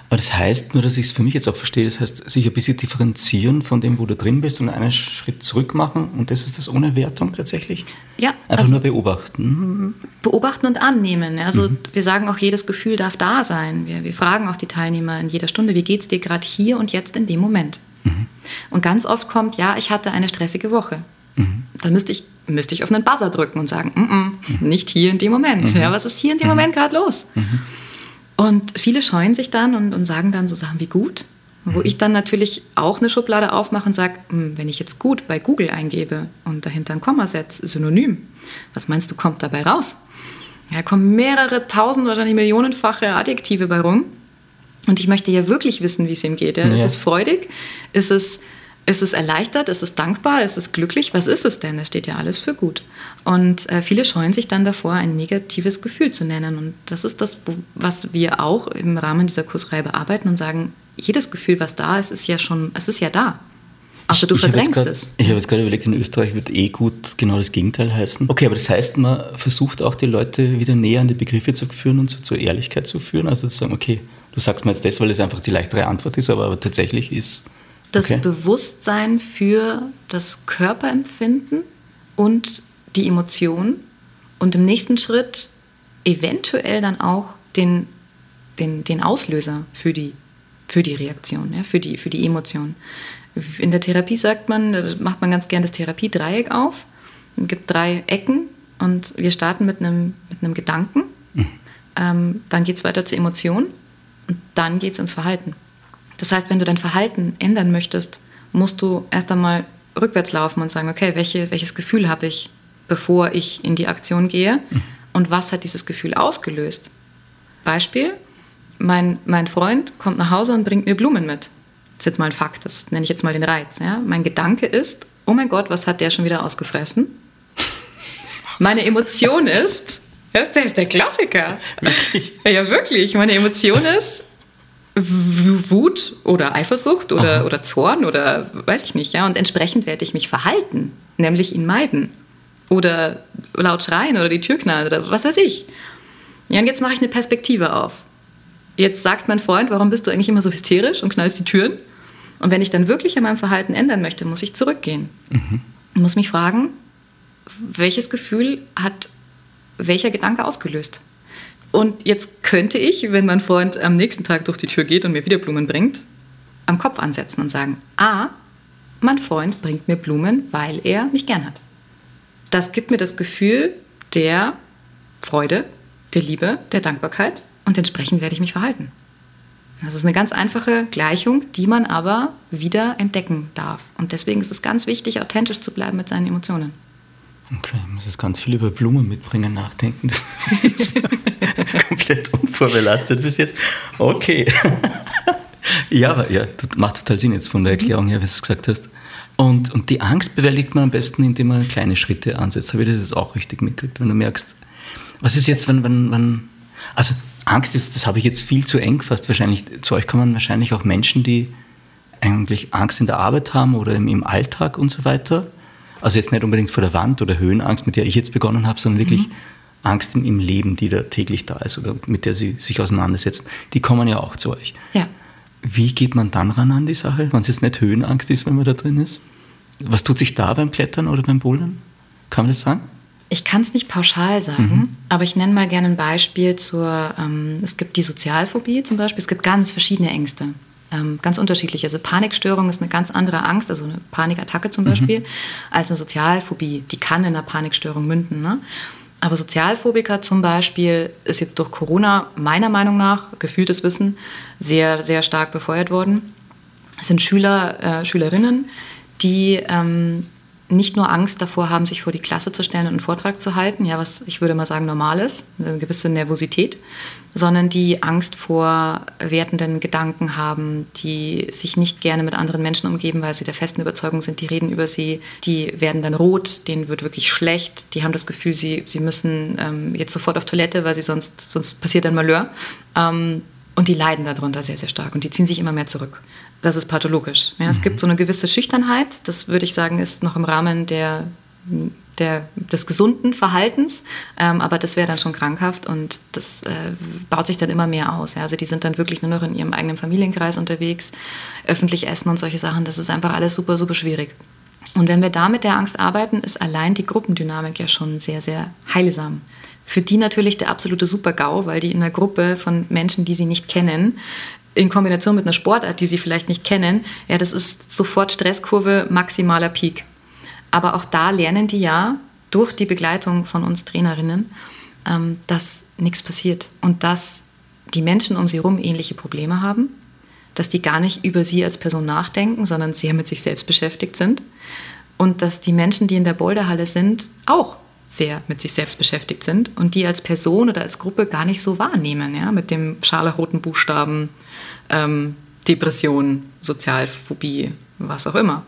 Aber das heißt, nur dass ich es für mich jetzt auch verstehe, das heißt, sich ein bisschen differenzieren von dem, wo du drin bist und einen Schritt zurück machen und das ist das ohne Wertung tatsächlich? Ja. Einfach also nur beobachten. Beobachten und annehmen. Also mhm. wir sagen auch, jedes Gefühl darf da sein. Wir, wir fragen auch die Teilnehmer in jeder Stunde, wie geht es dir gerade hier und jetzt in dem Moment? Mhm. Und ganz oft kommt, ja, ich hatte eine stressige Woche. Mhm. Da müsste ich, müsste ich auf einen Buzzer drücken und sagen, mm -mm, nicht hier in dem Moment. Mhm. Ja, was ist hier in dem mhm. Moment gerade los? Und viele scheuen sich dann und, und sagen dann so Sachen wie gut, wo mhm. ich dann natürlich auch eine Schublade aufmache und sage, hm, wenn ich jetzt gut bei Google eingebe und dahinter ein Komma setze, Synonym, was meinst du, kommt dabei raus? Ja, kommen mehrere tausend, wahrscheinlich millionenfache Adjektive bei rum. Und ich möchte ja wirklich wissen, wie es ihm geht. Ja? Ja. Ist es freudig? Ist es ist es erleichtert? Ist es dankbar? Ist es glücklich? Was ist es denn? Es steht ja alles für gut. Und äh, viele scheuen sich dann davor, ein negatives Gefühl zu nennen. Und das ist das, was wir auch im Rahmen dieser Kursreihe bearbeiten und sagen, jedes Gefühl, was da ist, ist ja schon, es ist ja da. Also du ich verdrängst grad, es. Ich habe jetzt gerade überlegt, in Österreich wird eh gut genau das Gegenteil heißen. Okay, aber das heißt, man versucht auch die Leute wieder näher an die Begriffe zu führen und zu, zur Ehrlichkeit zu führen. Also zu sagen, okay, du sagst mir jetzt das, weil es einfach die leichtere Antwort ist, aber, aber tatsächlich ist das okay. Bewusstsein für das Körperempfinden und die Emotion und im nächsten Schritt eventuell dann auch den, den, den Auslöser für die, für die Reaktion, ja, für, die, für die Emotion. In der Therapie sagt man, macht man ganz gerne das Therapiedreieck auf. Es gibt drei Ecken und wir starten mit einem, mit einem Gedanken. Mhm. Ähm, dann geht es weiter zur Emotion und dann geht es ins Verhalten. Das heißt, wenn du dein Verhalten ändern möchtest, musst du erst einmal rückwärts laufen und sagen, okay, welche, welches Gefühl habe ich, bevor ich in die Aktion gehe mhm. und was hat dieses Gefühl ausgelöst? Beispiel, mein, mein Freund kommt nach Hause und bringt mir Blumen mit. Das ist jetzt mal ein Fakt, das nenne ich jetzt mal den Reiz. Ja? Mein Gedanke ist, oh mein Gott, was hat der schon wieder ausgefressen? *laughs* Meine Emotion ist, das ist der Klassiker. Wirklich? Ja, wirklich. Meine Emotion ist, Wut oder Eifersucht oder, oder Zorn oder weiß ich nicht, ja. Und entsprechend werde ich mich verhalten, nämlich ihn meiden. Oder laut schreien oder die Tür knallen oder was weiß ich. Ja, und jetzt mache ich eine Perspektive auf. Jetzt sagt mein Freund, warum bist du eigentlich immer so hysterisch und knallst die Türen? Und wenn ich dann wirklich an meinem Verhalten ändern möchte, muss ich zurückgehen. Mhm. Ich muss mich fragen, welches Gefühl hat welcher Gedanke ausgelöst? Und jetzt könnte ich, wenn mein Freund am nächsten Tag durch die Tür geht und mir wieder Blumen bringt, am Kopf ansetzen und sagen, ah, mein Freund bringt mir Blumen, weil er mich gern hat. Das gibt mir das Gefühl der Freude, der Liebe, der Dankbarkeit und entsprechend werde ich mich verhalten. Das ist eine ganz einfache Gleichung, die man aber wieder entdecken darf. Und deswegen ist es ganz wichtig, authentisch zu bleiben mit seinen Emotionen. Okay, ich muss jetzt ganz viel über Blumen mitbringen, nachdenken. Das ist *laughs* komplett unvorbelastet bis jetzt. Okay. *laughs* ja, aber ja, das macht total Sinn jetzt von der Erklärung her, wie du es gesagt hast. Und, und die Angst bewältigt man am besten, indem man kleine Schritte ansetzt. Habe ich das jetzt auch richtig mitgekriegt? Wenn du merkst, was ist jetzt, wenn, wenn, wenn also Angst ist, das habe ich jetzt viel zu eng gefasst. Wahrscheinlich, zu euch kommen wahrscheinlich auch Menschen, die eigentlich Angst in der Arbeit haben oder im, im Alltag und so weiter. Also jetzt nicht unbedingt vor der Wand oder Höhenangst, mit der ich jetzt begonnen habe, sondern wirklich mhm. Angst im, im, Leben, die da täglich da ist oder mit der sie sich auseinandersetzen. Die kommen ja auch zu euch. Ja. Wie geht man dann ran an die Sache, wenn es jetzt nicht Höhenangst ist, wenn man da drin ist? Was tut sich da beim Klettern oder beim Bouldern? Kann man das sagen? Ich kann es nicht pauschal sagen, mhm. aber ich nenne mal gerne ein Beispiel zur, ähm, es gibt die Sozialphobie zum Beispiel, es gibt ganz verschiedene Ängste, ähm, ganz unterschiedlich. Also Panikstörung ist eine ganz andere Angst, also eine Panikattacke zum mhm. Beispiel, als eine Sozialphobie. Die kann in einer Panikstörung münden. Ne? Aber Sozialphobiker zum Beispiel ist jetzt durch Corona meiner Meinung nach, gefühltes Wissen, sehr, sehr stark befeuert worden. Es sind Schüler, äh, Schülerinnen, die ähm, nicht nur Angst davor haben, sich vor die Klasse zu stellen und einen Vortrag zu halten, ja, was ich würde mal sagen normal ist, eine gewisse Nervosität, sondern die Angst vor wertenden Gedanken haben, die sich nicht gerne mit anderen Menschen umgeben, weil sie der festen Überzeugung sind, die reden über sie, die werden dann rot, denen wird wirklich schlecht, die haben das Gefühl, sie, sie müssen ähm, jetzt sofort auf Toilette, weil sie sonst, sonst passiert ein Malheur. Ähm, und die leiden darunter sehr, sehr stark und die ziehen sich immer mehr zurück das ist pathologisch. Ja, es mhm. gibt so eine gewisse Schüchternheit, das würde ich sagen, ist noch im Rahmen der, der, des gesunden Verhaltens, ähm, aber das wäre dann schon krankhaft und das äh, baut sich dann immer mehr aus. Ja. Also die sind dann wirklich nur noch in ihrem eigenen Familienkreis unterwegs, öffentlich essen und solche Sachen, das ist einfach alles super, super schwierig. Und wenn wir da mit der Angst arbeiten, ist allein die Gruppendynamik ja schon sehr, sehr heilsam. Für die natürlich der absolute Super-GAU, weil die in einer Gruppe von Menschen, die sie nicht kennen, in Kombination mit einer Sportart, die sie vielleicht nicht kennen, ja, das ist sofort Stresskurve, maximaler Peak. Aber auch da lernen die ja durch die Begleitung von uns Trainerinnen, ähm, dass nichts passiert und dass die Menschen um sie herum ähnliche Probleme haben, dass die gar nicht über sie als Person nachdenken, sondern sehr mit sich selbst beschäftigt sind und dass die Menschen, die in der Boulderhalle sind, auch sehr mit sich selbst beschäftigt sind und die als Person oder als Gruppe gar nicht so wahrnehmen, ja, mit dem scharlachroten Buchstaben ähm, Depression, Sozialphobie, was auch immer.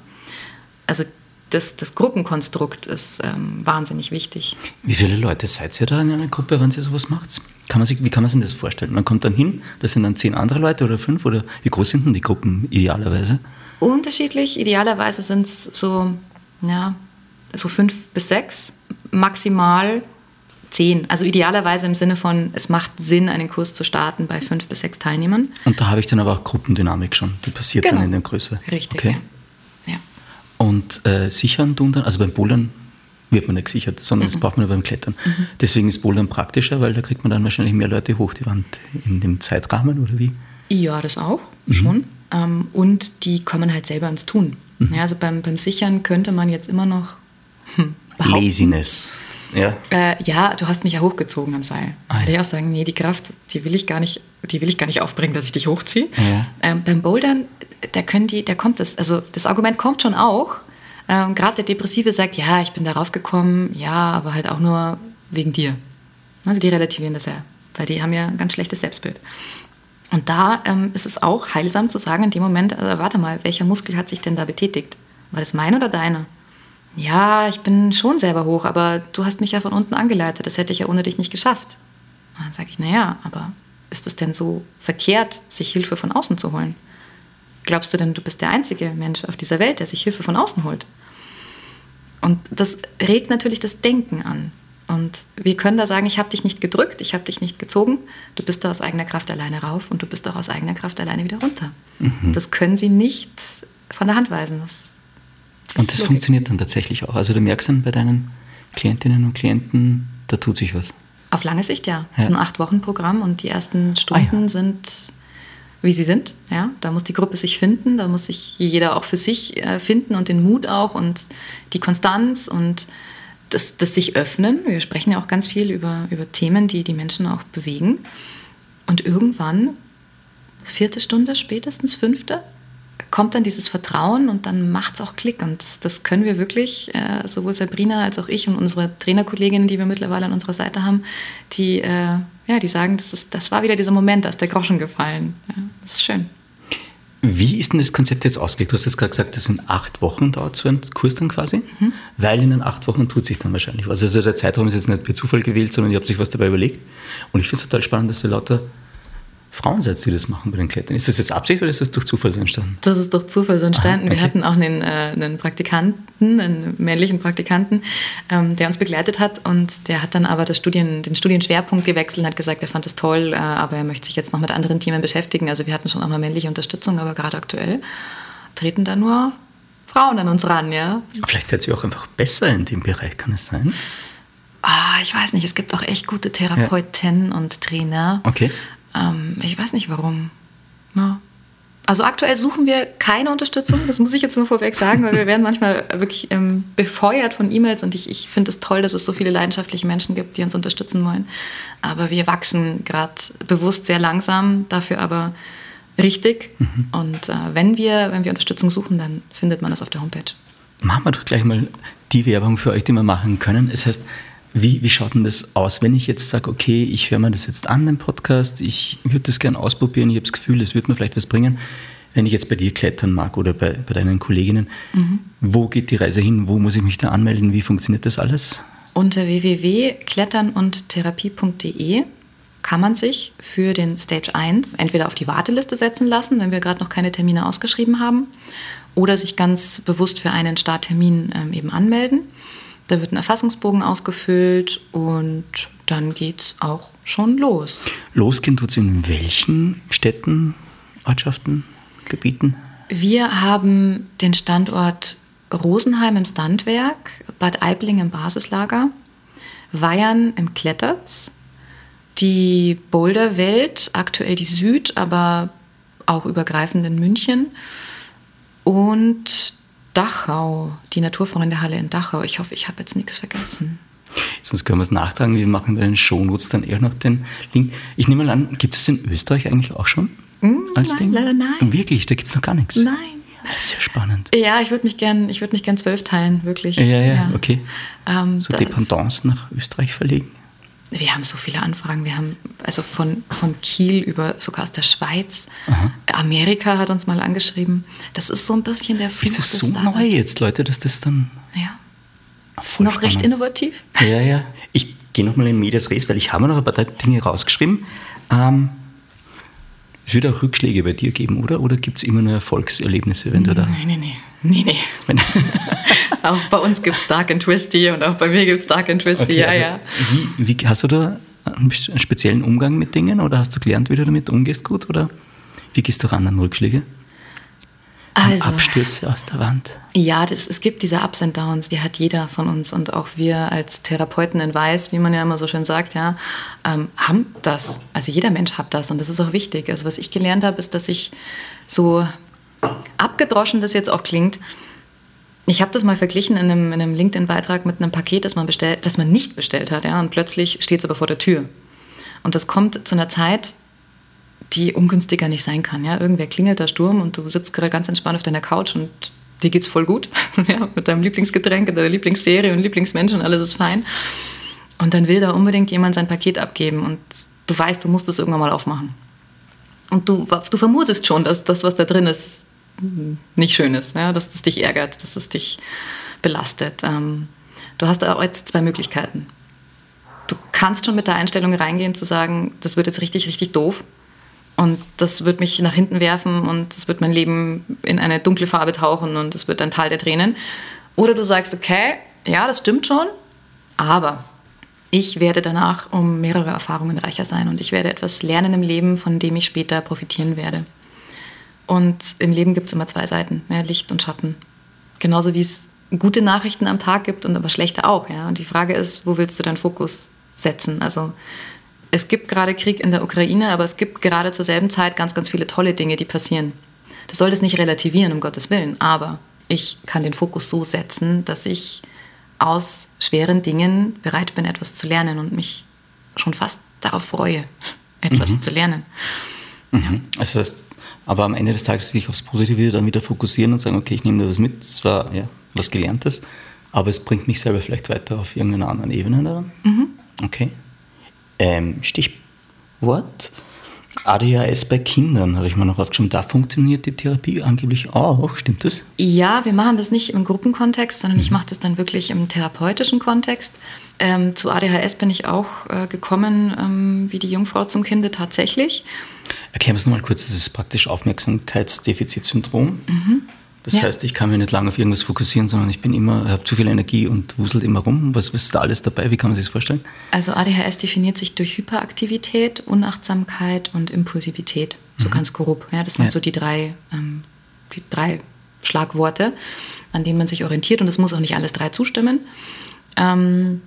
Also das, das Gruppenkonstrukt ist ähm, wahnsinnig wichtig. Wie viele Leute seid ihr da in einer Gruppe, wenn ihr sowas macht? Kann man sich, wie kann man sich das vorstellen? Man kommt dann hin, das sind dann zehn andere Leute oder fünf oder wie groß sind denn die Gruppen idealerweise? Unterschiedlich. Idealerweise sind es so, ja, so fünf bis sechs, maximal zehn. Also idealerweise im Sinne von, es macht Sinn, einen Kurs zu starten bei fünf bis sechs Teilnehmern. Und da habe ich dann aber auch Gruppendynamik schon. Die passiert genau. dann in der Größe. Richtig. Okay. Ja. ja. Und äh, sichern tun dann, also beim Bouldern wird man nicht gesichert, sondern mhm. das braucht man nur beim Klettern. Mhm. Deswegen ist Bouldern praktischer, weil da kriegt man dann wahrscheinlich mehr Leute hoch die Wand in dem Zeitrahmen oder wie? Ja, das auch, mhm. schon. Ähm, und die kommen halt selber ins Tun. Mhm. Ja, also beim, beim Sichern könnte man jetzt immer noch hm, Laziness. Ja. Äh, ja, du hast mich ja hochgezogen am Seil. Ah, ja. Hätte ich auch sagen, nee, die Kraft, die will ich gar nicht, die will ich gar nicht aufbringen, dass ich dich hochziehe. Ja. Ähm, beim Bouldern, da können die, da kommt das, also das Argument kommt schon auch. Ähm, Gerade der Depressive sagt, ja, ich bin darauf gekommen, ja, aber halt auch nur wegen dir. Also die relativieren das ja, weil die haben ja ein ganz schlechtes Selbstbild. Und da ähm, ist es auch heilsam zu sagen in dem Moment, also warte mal, welcher Muskel hat sich denn da betätigt? War das mein oder deiner? Ja, ich bin schon selber hoch, aber du hast mich ja von unten angeleitet. Das hätte ich ja ohne dich nicht geschafft. Und dann sage ich, naja, aber ist es denn so verkehrt, sich Hilfe von außen zu holen? Glaubst du denn, du bist der einzige Mensch auf dieser Welt, der sich Hilfe von außen holt? Und das regt natürlich das Denken an. Und wir können da sagen, ich habe dich nicht gedrückt, ich habe dich nicht gezogen, du bist da aus eigener Kraft alleine rauf und du bist auch aus eigener Kraft alleine wieder runter. Mhm. Das können sie nicht von der Hand weisen. Das und das funktioniert dann tatsächlich auch. Also du merkst dann bei deinen Klientinnen und Klienten, da tut sich was. Auf lange Sicht ja. Es ja. ist ein Acht-Wochen-Programm und die ersten Stunden ah, ja. sind, wie sie sind. Ja, da muss die Gruppe sich finden, da muss sich jeder auch für sich äh, finden und den Mut auch und die Konstanz und das, das sich öffnen. Wir sprechen ja auch ganz viel über, über Themen, die die Menschen auch bewegen. Und irgendwann vierte Stunde, spätestens fünfte, kommt dann dieses Vertrauen und dann macht es auch Klick. Und das, das können wir wirklich, äh, sowohl Sabrina als auch ich und unsere Trainerkolleginnen, die wir mittlerweile an unserer Seite haben, die, äh, ja, die sagen, das, ist, das war wieder dieser Moment, da ist der Groschen gefallen. Ja, das ist schön. Wie ist denn das Konzept jetzt ausgelegt? Du hast jetzt gerade gesagt, das sind acht Wochen dauert so ein Kurs dann quasi, mhm. weil in den acht Wochen tut sich dann wahrscheinlich was. Also der Zeitraum ist jetzt nicht per Zufall gewählt, sondern ihr habt sich was dabei überlegt. Und ich finde es total spannend, dass ihr lauter Frauen seid, die das machen bei den Klettern. Ist das jetzt Absicht oder ist das durch Zufall so entstanden? Das ist durch Zufall so entstanden. Aha, okay. Wir hatten auch einen, äh, einen, Praktikanten, einen männlichen Praktikanten, ähm, der uns begleitet hat und der hat dann aber das Studien, den Studienschwerpunkt gewechselt und hat gesagt, er fand das toll, äh, aber er möchte sich jetzt noch mit anderen Themen beschäftigen. Also wir hatten schon auch mal männliche Unterstützung, aber gerade aktuell treten da nur Frauen an uns ran, ja. Vielleicht seid ihr auch einfach besser in dem Bereich, kann es sein? Ah, ich weiß nicht, es gibt auch echt gute Therapeutinnen ja. und Trainer. Okay. Ähm, ich weiß nicht warum. Ja. Also aktuell suchen wir keine Unterstützung, das muss ich jetzt nur vorweg sagen, weil wir werden manchmal wirklich ähm, befeuert von E-Mails und ich, ich finde es toll, dass es so viele leidenschaftliche Menschen gibt, die uns unterstützen wollen. Aber wir wachsen gerade bewusst sehr langsam, dafür aber richtig. Mhm. Und äh, wenn, wir, wenn wir Unterstützung suchen, dann findet man das auf der Homepage. Machen wir doch gleich mal die Werbung für euch, die wir machen können. Es heißt wie, wie schaut denn das aus, wenn ich jetzt sage, okay, ich höre mir das jetzt an, den Podcast, ich würde das gerne ausprobieren, ich habe das Gefühl, es würde mir vielleicht was bringen. Wenn ich jetzt bei dir klettern mag oder bei, bei deinen Kolleginnen, mhm. wo geht die Reise hin? Wo muss ich mich da anmelden? Wie funktioniert das alles? Unter www.kletternundtherapie.de kann man sich für den Stage 1 entweder auf die Warteliste setzen lassen, wenn wir gerade noch keine Termine ausgeschrieben haben, oder sich ganz bewusst für einen Starttermin ähm, eben anmelden. Da wird ein Erfassungsbogen ausgefüllt und dann geht es auch schon los. Losgehen es in welchen Städten, Ortschaften, Gebieten? Wir haben den Standort Rosenheim im Standwerk, Bad Aibling im Basislager, Weihern im Kletterz, die Boulderwelt, aktuell die Süd, aber auch übergreifend in München und Dachau, die Naturfreundehalle in Dachau. Ich hoffe, ich habe jetzt nichts vergessen. Sonst können wir es nachtragen. Wir machen bei den Shownotes dann eher noch den Link. Ich nehme mal an, gibt es in Österreich eigentlich auch schon? Mm, als nein, Ding? leider nein. Wirklich, da gibt es noch gar nichts? Nein. Das ist ja spannend. Ja, ich würde mich gern, ich würde mich gern zwölf teilen, wirklich. Ja, ja, ja. okay. Ähm, so Dependance nach Österreich verlegen? Wir haben so viele Anfragen. Wir haben also von, von Kiel über sogar aus der Schweiz. Aha. Amerika hat uns mal angeschrieben. Das ist so ein bisschen der Fluch Ist das so neu jetzt, Leute, dass das dann. Ja. ist noch spannend. recht innovativ. Ja, ja. Ich gehe nochmal in Medias Res, weil ich habe noch ein paar Dinge rausgeschrieben. Ähm, es wird auch Rückschläge bei dir geben, oder? Oder gibt es immer nur Erfolgserlebnisse, wenn du da. Nein, nein, nein. nee, nee. *laughs* auch bei uns gibt es Dark and Twisty und auch bei mir gibt es Dark and Twisty, okay, ja, ja. Wie, wie, hast du da einen speziellen Umgang mit Dingen oder hast du gelernt, wie du damit umgehst gut? Oder wie gehst du ran an Rückschläge? Also, Abstürze aus der Wand. Ja, das, es gibt diese Ups and Downs, die hat jeder von uns und auch wir als Therapeuten in Weiß, wie man ja immer so schön sagt, ja, ähm, haben das. Also jeder Mensch hat das und das ist auch wichtig. Also was ich gelernt habe, ist, dass ich so abgedroschen das jetzt auch klingt, ich habe das mal verglichen in einem, einem LinkedIn-Beitrag mit einem Paket, das man, bestellt, das man nicht bestellt hat. Ja, und plötzlich steht es aber vor der Tür. Und das kommt zu einer Zeit, die ungünstiger nicht sein kann. Ja? Irgendwer klingelt da Sturm und du sitzt gerade ganz entspannt auf deiner Couch und dir geht's voll gut. *laughs* ja? Mit deinem Lieblingsgetränk, deiner Lieblingsserie und Lieblingsmensch und alles ist fein. Und dann will da unbedingt jemand sein Paket abgeben und du weißt, du musst es irgendwann mal aufmachen. Und du, du vermutest schon, dass das, was da drin ist, nicht schön ist, ja? dass es dich ärgert, dass es dich belastet. Ähm, du hast auch jetzt zwei Möglichkeiten. Du kannst schon mit der Einstellung reingehen, zu sagen, das wird jetzt richtig, richtig doof und das wird mich nach hinten werfen und das wird mein Leben in eine dunkle Farbe tauchen und es wird ein Tal der Tränen. Oder du sagst, okay, ja, das stimmt schon, aber ich werde danach um mehrere Erfahrungen reicher sein und ich werde etwas lernen im Leben, von dem ich später profitieren werde. Und im Leben gibt es immer zwei Seiten, ja, Licht und Schatten. Genauso wie es gute Nachrichten am Tag gibt und aber schlechte auch. Ja. Und die Frage ist, wo willst du deinen Fokus setzen? Also es gibt gerade Krieg in der Ukraine, aber es gibt gerade zur selben Zeit ganz, ganz viele tolle Dinge, die passieren. Das soll das nicht relativieren, um Gottes Willen, aber ich kann den Fokus so setzen, dass ich aus schweren Dingen bereit bin, etwas zu lernen und mich schon fast darauf freue, *laughs* etwas mhm. zu lernen. Mhm. Also das heißt, aber am Ende des Tages sich aufs Positive dann wieder fokussieren und sagen, okay, ich nehme da was mit, es war ja, was Gelerntes, aber es bringt mich selber vielleicht weiter auf irgendeiner anderen Ebene daran. Mhm. Okay. Ähm, Stichwort. ADHS bei Kindern habe ich mir noch aufgeschrieben. Da funktioniert die Therapie angeblich auch. Stimmt das? Ja, wir machen das nicht im Gruppenkontext, sondern mhm. ich mache das dann wirklich im therapeutischen Kontext. Ähm, zu ADHS bin ich auch äh, gekommen, ähm, wie die Jungfrau zum Kinde tatsächlich. Erklären wir es nochmal kurz. Das ist praktisch Aufmerksamkeitsdefizitsyndrom. Mhm. Das ja. heißt, ich kann mich nicht lange auf irgendwas fokussieren, sondern ich bin immer, habe zu viel Energie und wuselt immer rum. Was, was ist da alles dabei? Wie kann man sich das vorstellen? Also ADHS definiert sich durch Hyperaktivität, Unachtsamkeit und Impulsivität. So mhm. ganz grob. Ja, das sind ja. so die drei, ähm, die drei Schlagworte, an denen man sich orientiert. Und es muss auch nicht alles drei zustimmen. Ähm,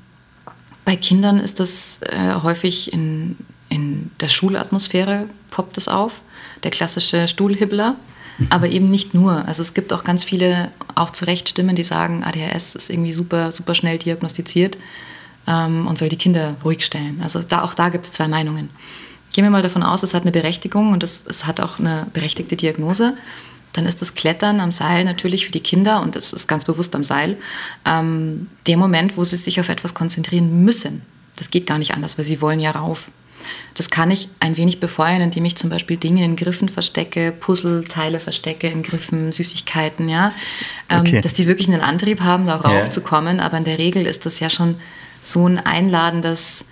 bei Kindern ist das äh, häufig in, in der Schulatmosphäre poppt es auf. Der klassische Stuhlhibbler *laughs* aber eben nicht nur. Also es gibt auch ganz viele, auch zu Recht Stimmen, die sagen, ADHS ist irgendwie super, super schnell diagnostiziert ähm, und soll die Kinder ruhig stellen. Also da, auch da gibt es zwei Meinungen. Gehen wir mal davon aus, es hat eine Berechtigung und es, es hat auch eine berechtigte Diagnose. Dann ist das Klettern am Seil natürlich für die Kinder, und es ist ganz bewusst am Seil, ähm, der Moment, wo sie sich auf etwas konzentrieren müssen. Das geht gar nicht anders, weil sie wollen ja rauf. Das kann ich ein wenig befeuern, indem ich zum Beispiel Dinge in Griffen verstecke, Puzzleteile verstecke in Griffen, Süßigkeiten, ja. Ähm, okay. Ähm, dass die wirklich einen Antrieb haben, da raufzukommen. Ja. Aber in der Regel ist das ja schon so ein einladendes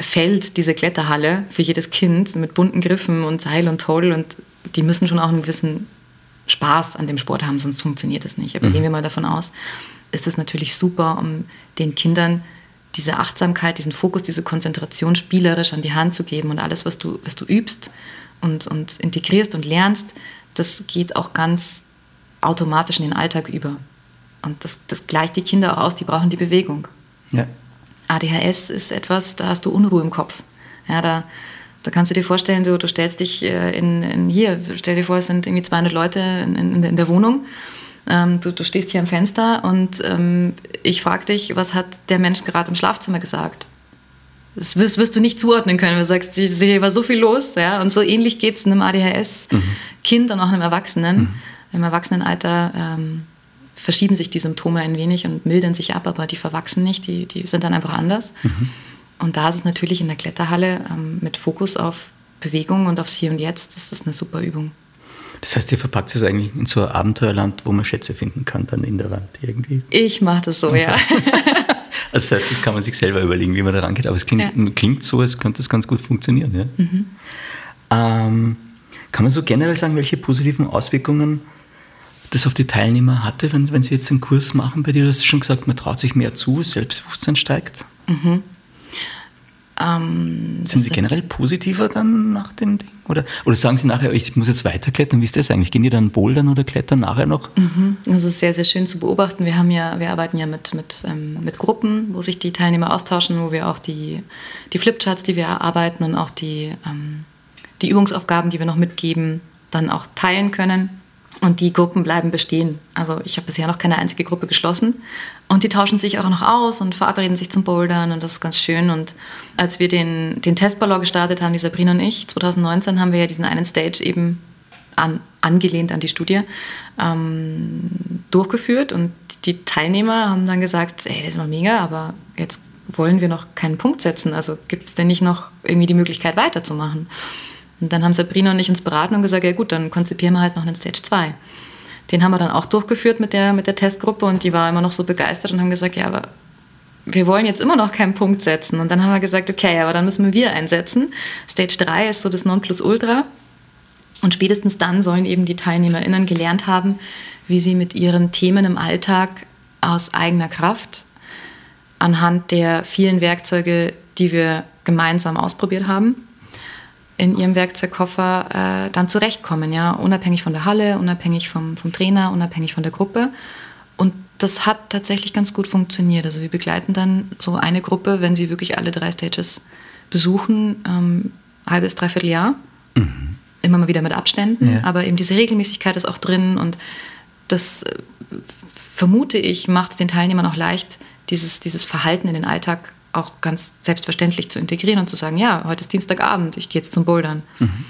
Feld, diese Kletterhalle für jedes Kind mit bunten Griffen und Seil und Toll. Und die müssen schon auch einen gewissen Spaß an dem Sport haben, sonst funktioniert das nicht. Aber mhm. gehen wir mal davon aus, ist es natürlich super, um den Kindern diese Achtsamkeit, diesen Fokus, diese Konzentration spielerisch an die Hand zu geben und alles, was du, was du übst und, und integrierst und lernst, das geht auch ganz automatisch in den Alltag über. Und das, das gleicht die Kinder auch aus, die brauchen die Bewegung. Ja. ADHS ist etwas, da hast du Unruhe im Kopf. Ja, da, da kannst du dir vorstellen, du, du stellst dich äh, in, in hier, stell dir vor, es sind irgendwie 200 Leute in, in, in der Wohnung ähm, du, du, stehst hier am Fenster und ähm, ich frage dich, was hat der Mensch gerade im Schlafzimmer gesagt? Das wirst, wirst, du nicht zuordnen können, wenn du sagst, hier war so viel los. Ja? Und so ähnlich geht es einem ADHS-Kind mhm. und auch einem Erwachsenen. Mhm. Im Erwachsenenalter ähm, verschieben sich die Symptome ein wenig und mildern sich ab, aber die verwachsen nicht, die, die sind dann einfach anders. Mhm. Und da ist es natürlich in der Kletterhalle ähm, mit Fokus auf Bewegung und aufs Hier und Jetzt, das ist eine super Übung. Das heißt, ihr verpackt es eigentlich in so ein Abenteuerland, wo man Schätze finden kann, dann in der Wand irgendwie. Ich mache das so, also, ja. *laughs* also das heißt, das kann man sich selber überlegen, wie man da rangeht. Aber es klingt, ja. klingt so, als könnte es ganz gut funktionieren. Ja? Mhm. Ähm, kann man so generell sagen, welche positiven Auswirkungen das auf die Teilnehmer hatte, wenn, wenn sie jetzt einen Kurs machen bei dir? Du hast schon gesagt, man traut sich mehr zu, Selbstbewusstsein steigt. Mhm. Ähm, sind Sie generell positiver dann nach dem Ding? Oder, oder sagen Sie nachher, ich muss jetzt weiterklettern? Wie ist das eigentlich? Gehen die dann bouldern oder klettern nachher noch? Mhm. Das ist sehr, sehr schön zu beobachten. Wir, haben ja, wir arbeiten ja mit, mit, ähm, mit Gruppen, wo sich die Teilnehmer austauschen, wo wir auch die, die Flipcharts, die wir erarbeiten und auch die, ähm, die Übungsaufgaben, die wir noch mitgeben, dann auch teilen können. Und die Gruppen bleiben bestehen. Also ich habe bisher noch keine einzige Gruppe geschlossen. Und die tauschen sich auch noch aus und verabreden sich zum Bouldern und das ist ganz schön. Und als wir den, den Testballon gestartet haben, die Sabrina und ich, 2019, haben wir ja diesen einen Stage eben an, angelehnt an die Studie ähm, durchgeführt. Und die Teilnehmer haben dann gesagt, ey, das ist mal mega, aber jetzt wollen wir noch keinen Punkt setzen. Also gibt es denn nicht noch irgendwie die Möglichkeit weiterzumachen? Und dann haben Sabrina und ich uns beraten und gesagt, ja gut, dann konzipieren wir halt noch einen Stage 2. Den haben wir dann auch durchgeführt mit der, mit der Testgruppe und die war immer noch so begeistert und haben gesagt, ja, aber wir wollen jetzt immer noch keinen Punkt setzen. Und dann haben wir gesagt, okay, aber dann müssen wir einsetzen. Stage 3 ist so das Nonplusultra. Und spätestens dann sollen eben die TeilnehmerInnen gelernt haben, wie sie mit ihren Themen im Alltag aus eigener Kraft anhand der vielen Werkzeuge, die wir gemeinsam ausprobiert haben, in ihrem Werkzeugkoffer äh, dann zurechtkommen, ja, unabhängig von der Halle, unabhängig vom, vom Trainer, unabhängig von der Gruppe. Und das hat tatsächlich ganz gut funktioniert. Also wir begleiten dann so eine Gruppe, wenn sie wirklich alle drei Stages besuchen, ähm, halbes, dreiviertel Jahr. Mhm. Immer mal wieder mit Abständen, ja. aber eben diese Regelmäßigkeit ist auch drin und das äh, vermute ich, macht es den Teilnehmern auch leicht, dieses, dieses Verhalten in den Alltag auch ganz selbstverständlich zu integrieren und zu sagen, ja, heute ist Dienstagabend, ich gehe jetzt zum Bouldern. Mhm.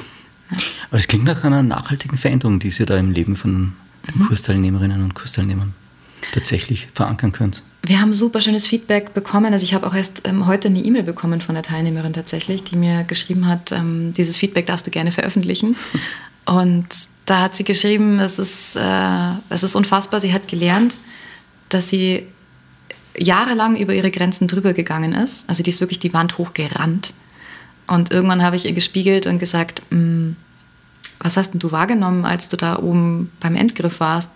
Aber das klingt nach einer nachhaltigen Veränderung, die Sie da im Leben von den mhm. Kursteilnehmerinnen und Kursteilnehmern tatsächlich verankern könnt. Wir haben super schönes Feedback bekommen. Also ich habe auch erst ähm, heute eine E-Mail bekommen von der Teilnehmerin tatsächlich, die mir geschrieben hat, ähm, dieses Feedback darfst du gerne veröffentlichen. *laughs* Und da hat sie geschrieben, es ist, äh, es ist unfassbar, sie hat gelernt, dass sie jahrelang über ihre Grenzen drüber gegangen ist. Also die ist wirklich die Wand hochgerannt. Und irgendwann habe ich ihr gespiegelt und gesagt, mm, was hast denn du wahrgenommen, als du da oben beim Endgriff warst?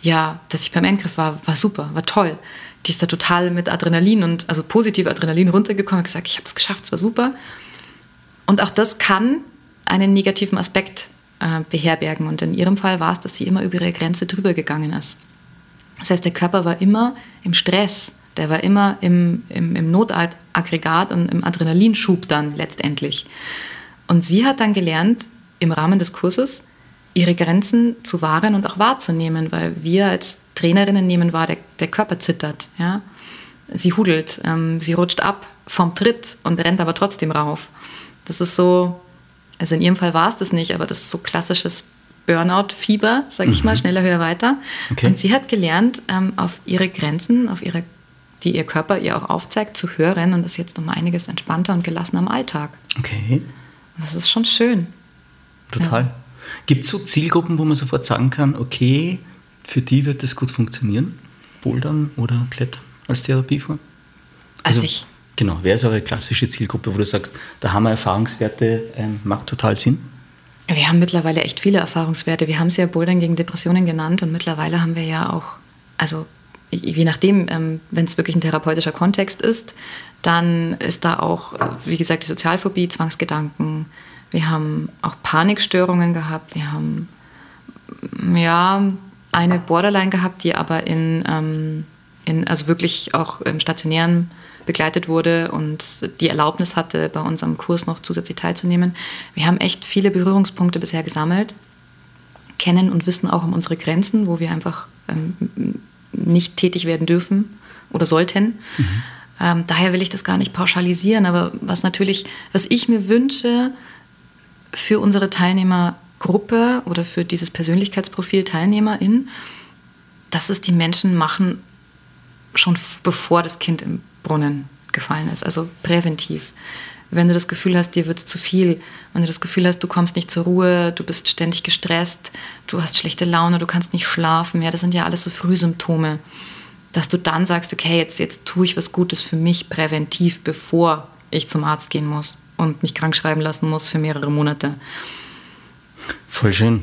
Ja, dass ich beim Endgriff war, war super, war toll. Die ist da total mit Adrenalin und also positiv Adrenalin runtergekommen und gesagt, ich habe es geschafft, es war super. Und auch das kann einen negativen Aspekt äh, beherbergen. Und in ihrem Fall war es, dass sie immer über ihre Grenze drüber gegangen ist. Das heißt, der Körper war immer im Stress, der war immer im, im, im Notaggregat und im Adrenalinschub dann letztendlich. Und sie hat dann gelernt, im Rahmen des Kurses ihre Grenzen zu wahren und auch wahrzunehmen, weil wir als Trainerinnen nehmen wahr, der, der Körper zittert. Ja? Sie hudelt, ähm, sie rutscht ab vom Tritt und rennt aber trotzdem rauf. Das ist so, also in ihrem Fall war es das nicht, aber das ist so klassisches Burnout-Fieber, sage ich mhm. mal, schneller, höher, weiter. Okay. Und sie hat gelernt, ähm, auf ihre Grenzen, auf ihre, die ihr Körper ihr auch aufzeigt, zu hören und ist jetzt noch mal einiges entspannter und gelassener im Alltag. Okay. Und das ist schon schön. Total. Ja. Gibt es so Zielgruppen, wo man sofort sagen kann, okay, für die wird das gut funktionieren? Bouldern oder Klettern als Therapieform? Also, also ich. Genau, wer ist eure klassische Zielgruppe, wo du sagst, da haben wir Erfahrungswerte, ähm, macht total Sinn? Wir haben mittlerweile echt viele Erfahrungswerte. Wir haben es ja Bouldern gegen Depressionen genannt und mittlerweile haben wir ja auch, also je nachdem, ähm, wenn es wirklich ein therapeutischer Kontext ist, dann ist da auch, wie gesagt, die Sozialphobie, Zwangsgedanken. Wir haben auch Panikstörungen gehabt. Wir haben ja eine Borderline gehabt, die aber in, ähm, in also wirklich auch im stationären begleitet wurde und die Erlaubnis hatte, bei unserem Kurs noch zusätzlich teilzunehmen. Wir haben echt viele Berührungspunkte bisher gesammelt, kennen und wissen auch um unsere Grenzen, wo wir einfach ähm, nicht tätig werden dürfen oder sollten. Mhm. Ähm, daher will ich das gar nicht pauschalisieren, aber was natürlich, was ich mir wünsche für unsere Teilnehmergruppe oder für dieses Persönlichkeitsprofil Teilnehmerin, dass es die Menschen machen, schon bevor das Kind im Brunnen gefallen ist, also präventiv. Wenn du das Gefühl hast, dir wird es zu viel, wenn du das Gefühl hast, du kommst nicht zur Ruhe, du bist ständig gestresst, du hast schlechte Laune, du kannst nicht schlafen, ja, das sind ja alles so Frühsymptome, dass du dann sagst, okay, jetzt, jetzt tue ich was Gutes für mich präventiv, bevor ich zum Arzt gehen muss und mich krank schreiben lassen muss für mehrere Monate. Voll schön.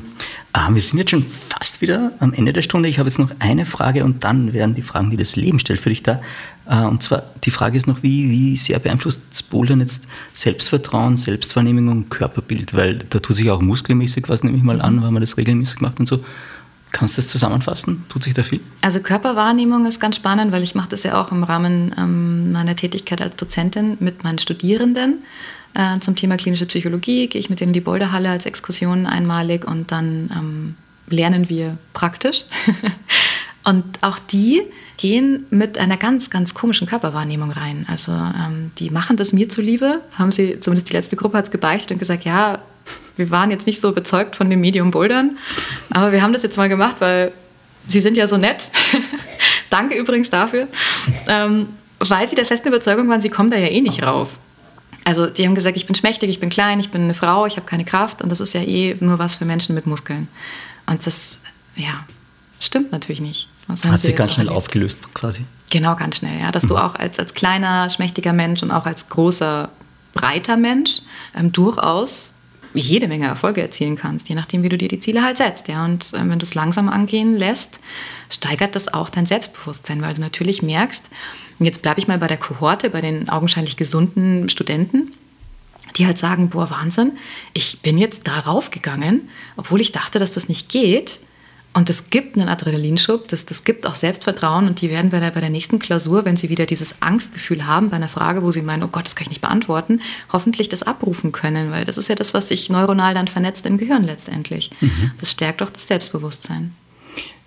Ah, wir sind jetzt schon fast wieder am Ende der Stunde. Ich habe jetzt noch eine Frage und dann werden die Fragen, die das Leben stellt, für dich da. Äh, und zwar, die Frage ist noch, wie, wie sehr beeinflusst Bouldern jetzt Selbstvertrauen, Selbstwahrnehmung und Körperbild? Weil da tut sich auch muskelmäßig was, nehme ich mal an, wenn man das regelmäßig macht und so. Kannst du das zusammenfassen? Tut sich da viel? Also Körperwahrnehmung ist ganz spannend, weil ich mache das ja auch im Rahmen ähm, meiner Tätigkeit als Dozentin mit meinen Studierenden. Äh, zum Thema klinische Psychologie gehe ich mit denen in die Boulderhalle als Exkursion einmalig und dann ähm, lernen wir praktisch. *laughs* und auch die gehen mit einer ganz, ganz komischen Körperwahrnehmung rein. Also ähm, die machen das mir zuliebe, haben sie, zumindest die letzte Gruppe hat es gebeichtet und gesagt, ja, wir waren jetzt nicht so überzeugt von dem Medium Bouldern, aber wir haben das jetzt mal gemacht, weil sie sind ja so nett. *laughs* Danke übrigens dafür. Ähm, weil sie der festen Überzeugung waren, sie kommen da ja eh nicht rauf. Also die haben gesagt, ich bin schmächtig, ich bin klein, ich bin eine Frau, ich habe keine Kraft und das ist ja eh nur was für Menschen mit Muskeln. Und das, ja, stimmt natürlich nicht. Das Hat sich ganz schnell erlebt. aufgelöst quasi. Genau, ganz schnell, ja. Dass mhm. du auch als, als kleiner, schmächtiger Mensch und auch als großer, breiter Mensch ähm, durchaus jede Menge Erfolge erzielen kannst, je nachdem, wie du dir die Ziele halt setzt. Ja. Und äh, wenn du es langsam angehen lässt, steigert das auch dein Selbstbewusstsein, weil du natürlich merkst, und jetzt bleibe ich mal bei der Kohorte, bei den augenscheinlich gesunden Studenten, die halt sagen, boah, Wahnsinn, ich bin jetzt darauf gegangen, obwohl ich dachte, dass das nicht geht. Und das gibt einen Adrenalinschub, das, das gibt auch Selbstvertrauen und die werden bei der, bei der nächsten Klausur, wenn sie wieder dieses Angstgefühl haben, bei einer Frage, wo sie meinen, oh Gott, das kann ich nicht beantworten, hoffentlich das abrufen können, weil das ist ja das, was sich neuronal dann vernetzt im Gehirn letztendlich. Mhm. Das stärkt auch das Selbstbewusstsein.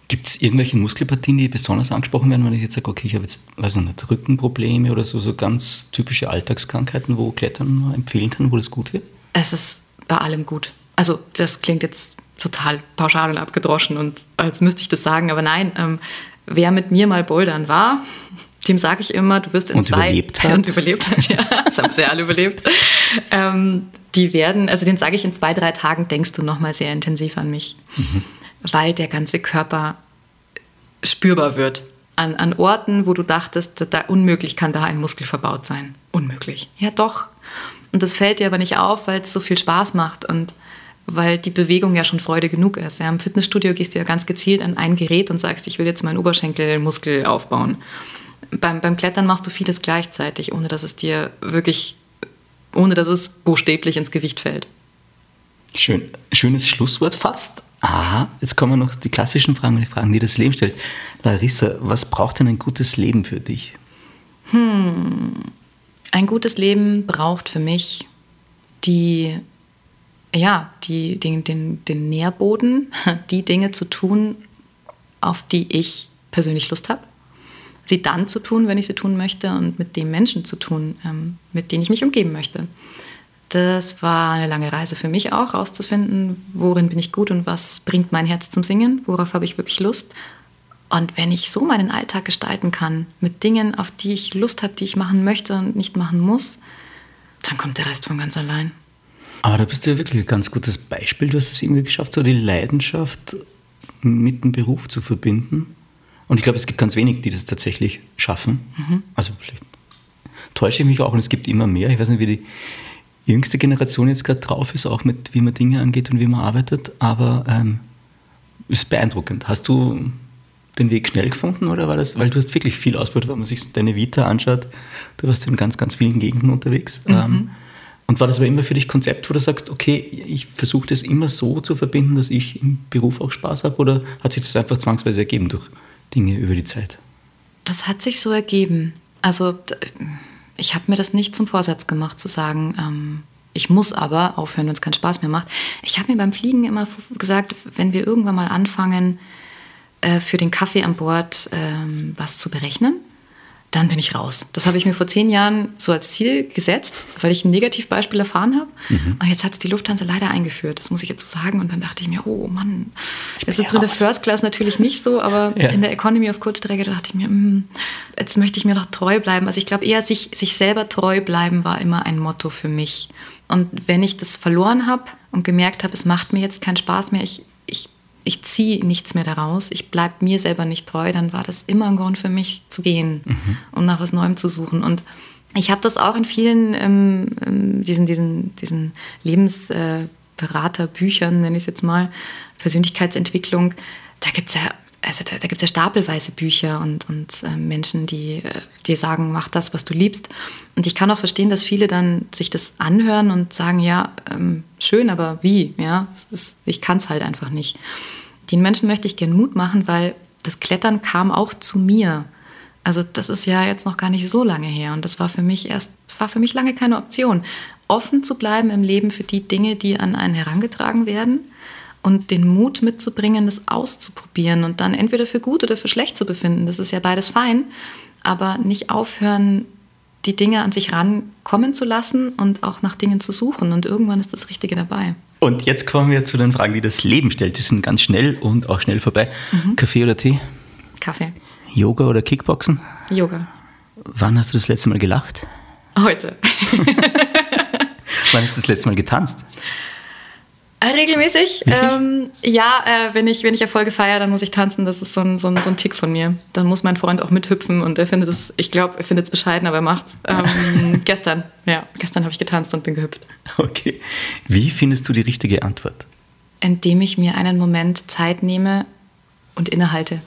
Gibt es irgendwelche Muskelpartien, die besonders angesprochen werden, wenn ich jetzt sage, okay, ich habe jetzt, weiß nicht, Rückenprobleme oder so, so ganz typische Alltagskrankheiten, wo Klettern empfehlen kann, wo das gut wird? Es ist bei allem gut. Also das klingt jetzt total pauschal und abgedroschen und als müsste ich das sagen, aber nein, ähm, wer mit mir mal bouldern war, *laughs* dem sage ich immer, du wirst in und zwei überlebt hat. und überlebt hat, ja, *laughs* das haben sie alle überlebt. Ähm, die werden, also den sage ich in zwei, drei Tagen, denkst du nochmal sehr intensiv an mich, mhm. Weil der ganze Körper spürbar wird. An, an Orten, wo du dachtest, da unmöglich kann da ein Muskel verbaut sein. Unmöglich. Ja, doch. Und das fällt dir aber nicht auf, weil es so viel Spaß macht und weil die Bewegung ja schon Freude genug ist. Ja, Im Fitnessstudio gehst du ja ganz gezielt an ein Gerät und sagst, ich will jetzt meinen Oberschenkelmuskel aufbauen. Beim, beim Klettern machst du vieles gleichzeitig, ohne dass es dir wirklich, ohne dass es buchstäblich ins Gewicht fällt. Schön, schönes Schlusswort fast. Aha, jetzt kommen noch die klassischen Fragen, die Fragen, die das Leben stellt. Larissa, was braucht denn ein gutes Leben für dich? Hm, ein gutes Leben braucht für mich die ja, die, den, den, den Nährboden, *laughs* die Dinge zu tun, auf die ich persönlich Lust habe. Sie dann zu tun, wenn ich sie tun möchte und mit den Menschen zu tun, ähm, mit denen ich mich umgeben möchte. Das war eine lange Reise für mich auch, herauszufinden, worin bin ich gut und was bringt mein Herz zum Singen, worauf habe ich wirklich Lust. Und wenn ich so meinen Alltag gestalten kann, mit Dingen, auf die ich Lust habe, die ich machen möchte und nicht machen muss, dann kommt der Rest von ganz allein. Aber da bist du ja wirklich ein ganz gutes Beispiel. Du hast es irgendwie geschafft, so die Leidenschaft mit dem Beruf zu verbinden. Und ich glaube, es gibt ganz wenig, die das tatsächlich schaffen. Mhm. Also vielleicht täusche ich mich auch und es gibt immer mehr. Ich weiß nicht, wie die jüngste Generation jetzt gerade drauf ist, auch mit wie man Dinge angeht und wie man arbeitet. Aber ähm, ist beeindruckend. Hast du den Weg schnell gefunden oder war das, weil du hast wirklich viel ausprobiert, wenn man sich deine Vita anschaut, du warst in ganz, ganz vielen Gegenden unterwegs. Mhm. Ähm, und war das aber immer für dich Konzept, wo du sagst, okay, ich versuche das immer so zu verbinden, dass ich im Beruf auch Spaß habe oder hat sich das einfach zwangsweise ergeben durch Dinge über die Zeit? Das hat sich so ergeben. Also ich habe mir das nicht zum Vorsatz gemacht zu sagen, ähm, ich muss aber aufhören, wenn es keinen Spaß mehr macht. Ich habe mir beim Fliegen immer gesagt, wenn wir irgendwann mal anfangen, äh, für den Kaffee an Bord ähm, was zu berechnen, dann bin ich raus. Das habe ich mir vor zehn Jahren so als Ziel gesetzt, weil ich ein Negativbeispiel erfahren habe. Mhm. Und jetzt hat es die Lufthansa leider eingeführt, das muss ich jetzt so sagen. Und dann dachte ich mir, oh Mann, das ist jetzt in der First Class natürlich nicht so, aber *laughs* ja. in der Economy of Kurzstrecke dachte ich mir, mh, jetzt möchte ich mir doch treu bleiben. Also ich glaube eher, sich, sich selber treu bleiben war immer ein Motto für mich. Und wenn ich das verloren habe und gemerkt habe, es macht mir jetzt keinen Spaß mehr, ich, ich ich ziehe nichts mehr daraus, ich bleibe mir selber nicht treu, dann war das immer ein Grund für mich zu gehen mhm. und nach was Neuem zu suchen. Und ich habe das auch in vielen ähm, ähm diesen, diesen, diesen Lebensberaterbüchern, nenne ich es jetzt mal, Persönlichkeitsentwicklung, da gibt es ja also da, da gibt es ja stapelweise Bücher und, und äh, Menschen, die äh, dir sagen, mach das, was du liebst. Und ich kann auch verstehen, dass viele dann sich das anhören und sagen, ja, ähm, schön, aber wie? Ja, ist, ich kann es halt einfach nicht. Den Menschen möchte ich gern Mut machen, weil das Klettern kam auch zu mir. Also das ist ja jetzt noch gar nicht so lange her und das war für mich erst, war für mich lange keine Option. Offen zu bleiben im Leben für die Dinge, die an einen herangetragen werden und den Mut mitzubringen, das auszuprobieren und dann entweder für gut oder für schlecht zu befinden. Das ist ja beides fein, aber nicht aufhören, die Dinge an sich rankommen zu lassen und auch nach Dingen zu suchen. Und irgendwann ist das Richtige dabei. Und jetzt kommen wir zu den Fragen, die das Leben stellt. Die sind ganz schnell und auch schnell vorbei. Mhm. Kaffee oder Tee? Kaffee. Yoga oder Kickboxen? Yoga. Wann hast du das letzte Mal gelacht? Heute. *laughs* Wann hast du das letzte Mal getanzt? Äh, regelmäßig. Ähm, ja, äh, wenn, ich, wenn ich Erfolge feiere, dann muss ich tanzen. Das ist so ein, so, ein, so ein Tick von mir. Dann muss mein Freund auch mithüpfen und er findet es, ich glaube, er findet es bescheiden, aber er macht's. Ähm, *laughs* gestern, ja, gestern habe ich getanzt und bin gehüpft. Okay. Wie findest du die richtige Antwort? Indem ich mir einen Moment Zeit nehme und innehalte.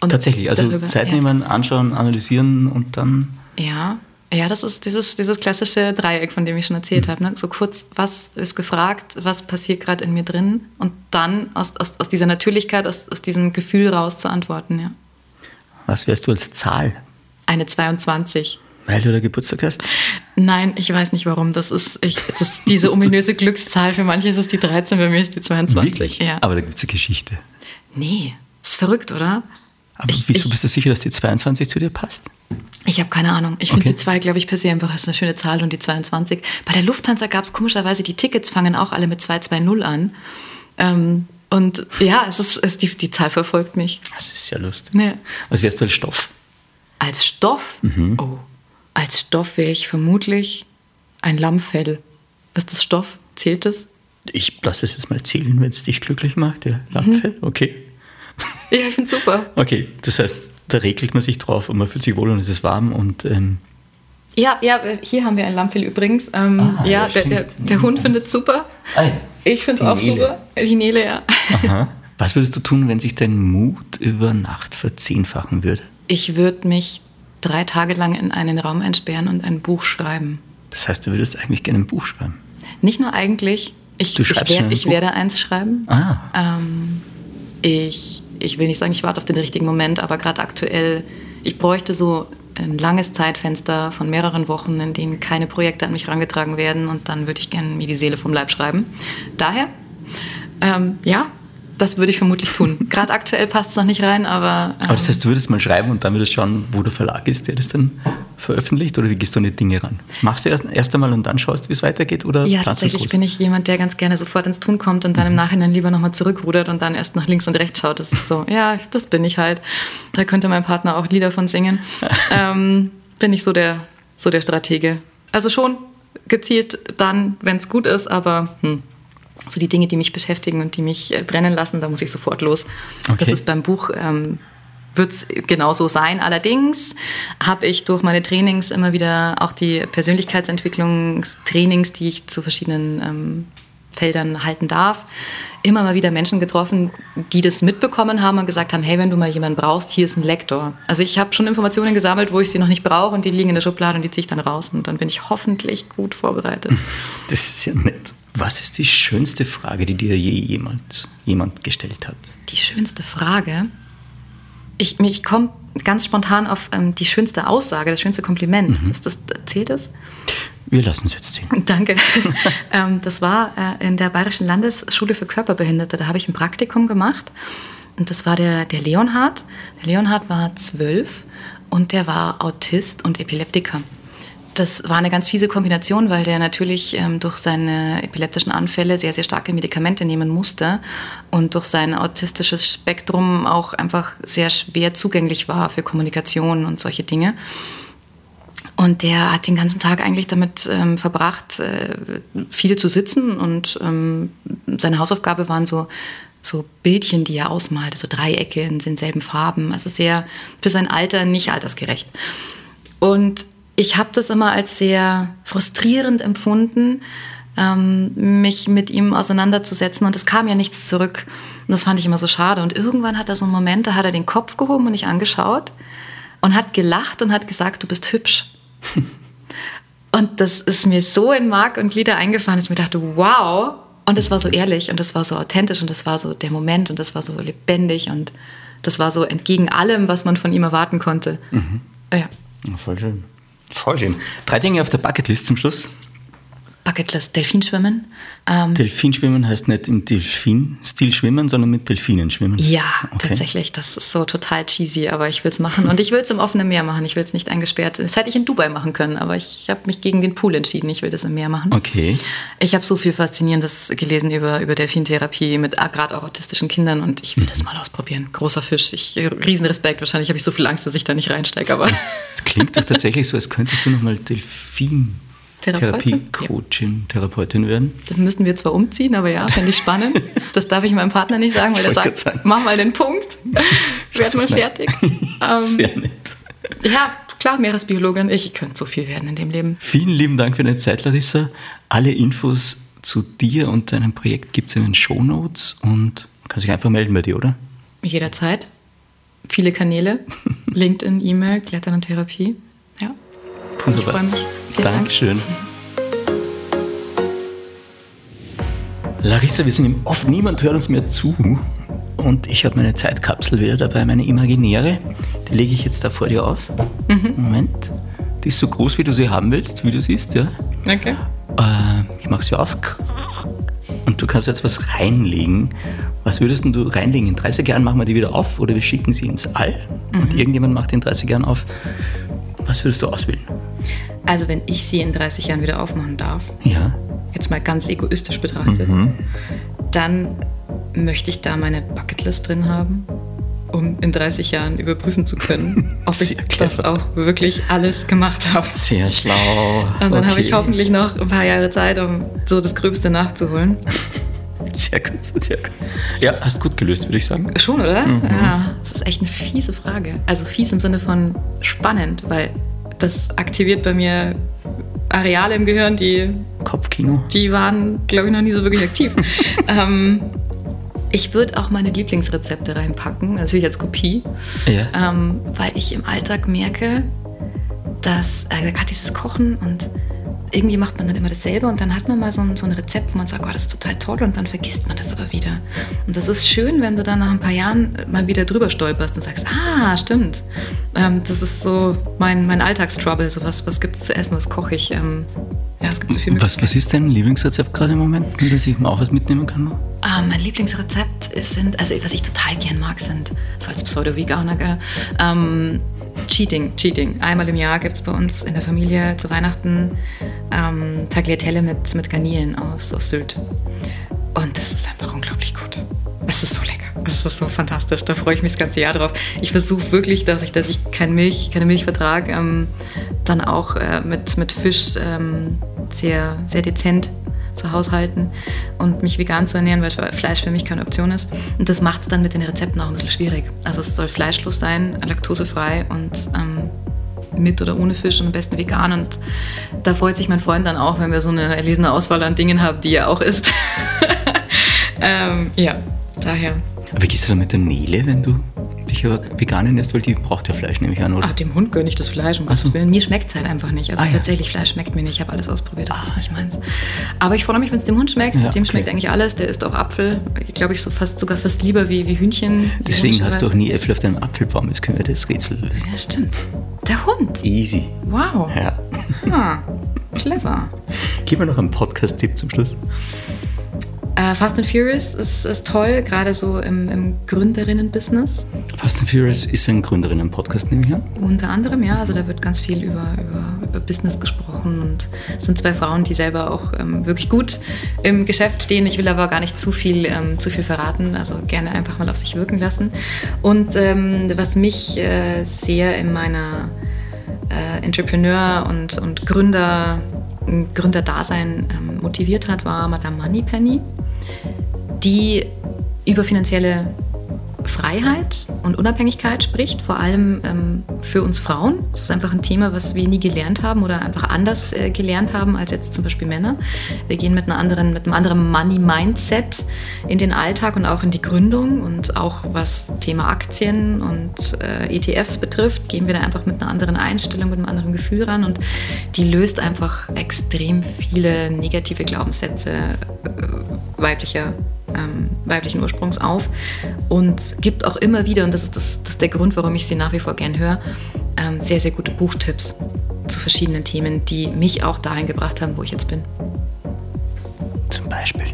Und Tatsächlich, also darüber, Zeit nehmen, ja. anschauen, analysieren und dann. Ja, ja, das ist dieses, dieses klassische Dreieck, von dem ich schon erzählt mhm. habe. Ne? So kurz, was ist gefragt, was passiert gerade in mir drin und dann aus, aus, aus dieser Natürlichkeit, aus, aus diesem Gefühl raus zu antworten. Ja. Was wärst du als Zahl? Eine 22. Weil du da Geburtstag hast? Nein, ich weiß nicht warum. Das ist, ich, das ist diese *laughs* ominöse Glückszahl. Für manche ist es die 13, bei mir ist die 22. Wirklich? Ja. Aber da gibt es eine Geschichte. Nee, ist verrückt, oder? Aber Ich- wieso ich- bist du sicher, dass die 22 zu dir passt? Ich habe keine Ahnung. Ich finde Okay. die 2, glaube ich, per se einfach ist eine schöne Zahl und die 22. Bei der Lufthansa gab es komischerweise, die Tickets fangen auch alle mit 220 an. Ähm, und ja, es ist, es, die, die Zahl verfolgt mich. Das ist ja lustig. Ja. Was wärst du als Stoff? Als Stoff? Mhm. Oh, als Stoff wäre ich vermutlich ein Lammfell. Ist das Stoff? Zählt das? Ich lasse es jetzt mal zählen, wenn es dich glücklich macht. Ja, Mhm. Lammfell, okay. *laughs* Ja, ich finde super. Okay, das heißt, da regelt man sich drauf und man fühlt sich wohl und es ist warm und ähm, Ja, ja, hier haben wir ein Lammfell übrigens. Ähm, Ah, ja, ja, der, der, der Hund findet es super. Ah ja. Ich finde es auch Nele. super. Die Nele, ja. aha. *laughs* Was würdest du tun, wenn sich dein Mut über Nacht verzehnfachen würde? Ich würde mich drei Tage lang in einen Raum einsperren und ein Buch schreiben. Das heißt, du würdest eigentlich gerne ein Buch schreiben. Nicht nur eigentlich, ich, Du ich, schreibst schon wer, ein ich werde eins schreiben. Ah, Ähm, ich, ich will nicht sagen, ich warte auf den richtigen Moment, aber gerade aktuell, ich bräuchte so ein langes Zeitfenster von mehreren Wochen, in denen keine Projekte an mich herangetragen werden und dann würde ich gerne mir die Seele vom Leib schreiben. Daher, ähm, ja, das würde ich vermutlich tun. *laughs* Gerade aktuell passt es noch nicht rein, aber, ähm, aber das heißt, du würdest mal schreiben und dann würdest schauen, wo der Verlag ist, der das dann veröffentlicht oder wie gehst du an die Dinge ran? Machst du erst, erst einmal und dann schaust, wie es weitergeht oder Ja, tatsächlich bin ich jemand, der ganz gerne sofort ins Tun kommt und dann Mhm. im Nachhinein lieber nochmal zurückrudert und dann erst nach links und rechts schaut. Das ist so, ja, das bin ich halt. Da könnte mein Partner auch Lieder von singen. *laughs* ähm, bin ich so der, so der Stratege. Also schon gezielt dann, wenn es gut ist, aber hm, so die Dinge, die mich beschäftigen und die mich äh, brennen lassen, da muss ich sofort los. Das Okay. ist beim Buch ähm, wird es genauso sein. Allerdings habe ich durch meine Trainings immer wieder auch die Persönlichkeitsentwicklungstrainings, die ich zu verschiedenen ähm, Feldern halten darf, immer mal wieder Menschen getroffen, die das mitbekommen haben und gesagt haben, hey, wenn du mal jemanden brauchst, hier ist ein Lektor. Also ich habe schon Informationen gesammelt, wo ich sie noch nicht brauche und die liegen in der Schublade und die ziehe ich dann raus und dann bin ich hoffentlich gut vorbereitet. *laughs* Das ist ja nett. Was ist die schönste Frage, die dir je jemand, jemand gestellt hat? Die schönste Frage. Ich, ich komme ganz spontan auf ähm, die schönste Aussage, das schönste Kompliment. Ist das, zählt das? Wir lassen es jetzt sehen. Danke. *laughs* ähm, das war äh, in der Bayerischen Landesschule für Körperbehinderte. Da habe ich ein Praktikum gemacht. Und das war der, der Leonhard. Der Leonhard war zwölf und der war Autist und Epileptiker. Das war eine ganz fiese Kombination, weil der natürlich ähm, durch seine epileptischen Anfälle sehr, sehr starke Medikamente nehmen musste und durch sein autistisches Spektrum auch einfach sehr schwer zugänglich war für Kommunikation und solche Dinge. Und der hat den ganzen Tag eigentlich damit ähm, verbracht, äh, viel zu sitzen und ähm, seine Hausaufgabe waren so, so Bildchen, die er ausmalte, so Dreiecke in denselben Farben. Also sehr für sein Alter nicht altersgerecht. Und ich habe das immer als sehr frustrierend empfunden, ähm, mich mit ihm auseinanderzusetzen. Und es kam ja nichts zurück. Und das fand ich immer so schade. Und irgendwann hat er so einen Moment, da hat er den Kopf gehoben und mich angeschaut und hat gelacht und hat gesagt, du bist hübsch. *laughs* und das ist mir so in Mark und Glieder eingefahren, dass ich mir dachte, wow. Und es war so ehrlich und das war so authentisch und das war so der Moment und das war so lebendig und das war so entgegen allem, was man von ihm erwarten konnte. Ja. Ja, voll schön. Voll schön. Drei Dinge auf der Bucketlist zum Schluss. Bucketlist, Delfinschwimmen. Ähm, Delfinschwimmen heißt nicht im Delfin-Stil schwimmen, sondern mit Delfinen schwimmen. ja, Okay. tatsächlich. Das ist so total cheesy, aber ich will es machen. Und ich will es im offenen Meer machen. Ich will es nicht eingesperrt. Das hätte ich in Dubai machen können, aber ich habe mich gegen den Pool entschieden. Ich will das im Meer machen. Okay. Ich habe so viel Faszinierendes gelesen über, über Delfintherapie mit gerade auch autistischen Kindern und ich will das mal ausprobieren. Großer Fisch. Ich, Riesenrespekt. Wahrscheinlich habe ich so viel Angst, dass ich da nicht reinsteige, aber Das klingt doch tatsächlich so, als könntest du nochmal Delfin. Therapeutin? Therapie-Coachin, Therapeutin werden. dann müssten wir zwar umziehen, aber ja, fände ich spannend. *laughs* Das darf ich meinem Partner nicht sagen, weil er sagt, sagen. mach mal den Punkt. *laughs* Werd mal fertig. *laughs* Ähm, Sehr nett. ja, klar, Meeresbiologin. Ich könnte so viel werden in dem Leben. Vielen lieben Dank für deine Zeit, Larissa. Alle Infos zu dir und deinem Projekt gibt es in den Shownotes und kann sich einfach melden bei dir, oder? Jederzeit. Viele Kanäle. LinkedIn, E-Mail, Klettern und Therapie. Ja. Ich freue mich. Dankeschön. Larissa, wir sind im Off, niemand hört uns mehr zu. Und ich habe meine Zeitkapsel wieder dabei, meine imaginäre. Die lege ich jetzt da vor dir auf. Mhm. Moment. Die ist so groß, wie du sie haben willst, wie du siehst, ja. Okay. Äh, ich mache sie auf. Und du kannst jetzt was reinlegen, Was würdest denn du reinlegen? In 30 Jahren machen wir die wieder auf oder wir schicken sie ins All und irgendjemand macht die in 30 Jahren auf. Was würdest du auswählen? Also wenn ich sie in 30 Jahren wieder aufmachen darf, Ja. jetzt mal ganz egoistisch betrachtet, dann möchte ich da meine Bucketlist drin haben, um in 30 Jahren überprüfen zu können, *laughs* ob ich das auch wirklich alles gemacht habe. Sehr schlau. Und dann habe ich Okay. hoffentlich noch ein paar Jahre Zeit, um so das Gröbste nachzuholen. Sehr gut, sehr gut. Ja, hast gut gelöst, würde ich sagen. Schon, oder? Ja, das ist echt eine fiese Frage. Also fies im Sinne von spannend, weil das aktiviert bei mir Areale im Gehirn, die, Kopfkino. die waren, glaube ich, noch nie so wirklich aktiv. *laughs* ähm, ich würde auch meine Lieblingsrezepte reinpacken, natürlich als Kopie, Ja. ähm, weil ich im Alltag merke, dass äh, gerade dieses Kochen und irgendwie macht man dann immer dasselbe und dann hat man mal so ein, so ein Rezept, wo man sagt, oh, das ist total toll und dann vergisst man das aber wieder. Und das ist schön, wenn du dann nach ein paar Jahren mal wieder drüber stolperst und sagst, ah, stimmt. Ähm, das ist so mein, mein Alltagstrouble, so was, was gibt es zu essen, was koche ich. Ähm, ja, es gibt so viel Was, was ist dein Lieblingsrezept gerade im Moment, dass ich mal auch was mitnehmen kann? Ah, mein Lieblingsrezept ist, sind, also was ich total gern mag, sind, so als Pseudo-Veganer, ähm, Cheating, Cheating. Einmal im Jahr gibt es bei uns in der Familie zu Weihnachten ähm, Tagliatelle mit, mit Garnelen aus, aus Sylt. Und das ist einfach unglaublich gut. Es ist so lecker. Es ist so fantastisch. Da freue ich mich das ganze Jahr drauf. Ich versuche wirklich, dass ich, dass ich kein Milch, keine Milch vertrage, ähm, dann auch äh, mit, mit Fisch ähm, sehr, sehr dezent zu haushalten und mich vegan zu ernähren, weil Fleisch für mich keine Option ist. Und das macht es dann mit den Rezepten auch ein bisschen schwierig. Also es soll fleischlos sein, laktosefrei und ähm, mit oder ohne Fisch und am besten vegan. Und da freut sich mein Freund dann auch, wenn wir so eine erlesene Auswahl an Dingen haben, die er auch isst. *laughs* ähm, ja, daher. Wie gehst du da mit der Nele, wenn du dich aber vegan ernährst, weil die braucht ja Fleisch, nehme ich an, oder? Ah, dem Hund gönne ich das Fleisch, um Ach so. Gottes Willen. Mir schmeckt es halt einfach nicht. Also Ah, ja. tatsächlich, Fleisch schmeckt mir nicht. Ich habe alles ausprobiert, das ist nicht meins. Aber ich freue mich, wenn es dem Hund schmeckt. Ja, dem okay. schmeckt eigentlich alles. Der isst auch Apfel. Ich glaube, ich so fast sogar fast lieber wie, wie Hühnchen. Deswegen hast du auch nie Äpfel auf deinem Apfelbaum, jetzt können wir das Rätsel lösen. Ja, stimmt. Der Hund. Easy. Wow. Ja. Ah, clever. Gib mir noch einen Podcast-Tipp zum Schluss. Äh, Fast and Furious ist, ist toll, gerade so im, im Gründerinnen-Business. Fast and Furious ist ein Gründerinnen-Podcast, nehme ich an. Unter anderem, ja, also da wird ganz viel über, über, über Business gesprochen und es sind zwei Frauen, die selber auch ähm, wirklich gut im Geschäft stehen. Ich will aber gar nicht zu viel, ähm, zu viel verraten, also gerne einfach mal auf sich wirken lassen. Und ähm, was mich äh, sehr in meiner äh, Entrepreneur- und, und Gründer, Gründerdasein ähm, motiviert hat, war Madame Moneypenny, die über finanzielle Freiheit und Unabhängigkeit spricht, vor allem ähm, für uns Frauen. Das ist einfach ein Thema, was wir nie gelernt haben oder einfach anders äh, gelernt haben als jetzt zum Beispiel Männer. Wir gehen mit, einer anderen, mit einem anderen Money-Mindset in den Alltag und auch in die Gründung und auch was Thema Aktien und äh, ETFs betrifft, gehen wir da einfach mit einer anderen Einstellung, mit einem anderen Gefühl ran und die löst einfach extrem viele negative Glaubenssätze äh, weiblicher ähm, weiblichen Ursprungs auf und gibt auch immer wieder, und das ist, das, das ist der Grund, warum ich sie nach wie vor gern höre, ähm, sehr, sehr gute Buchtipps zu verschiedenen Themen, die mich auch dahin gebracht haben, wo ich jetzt bin. Zum Beispiel.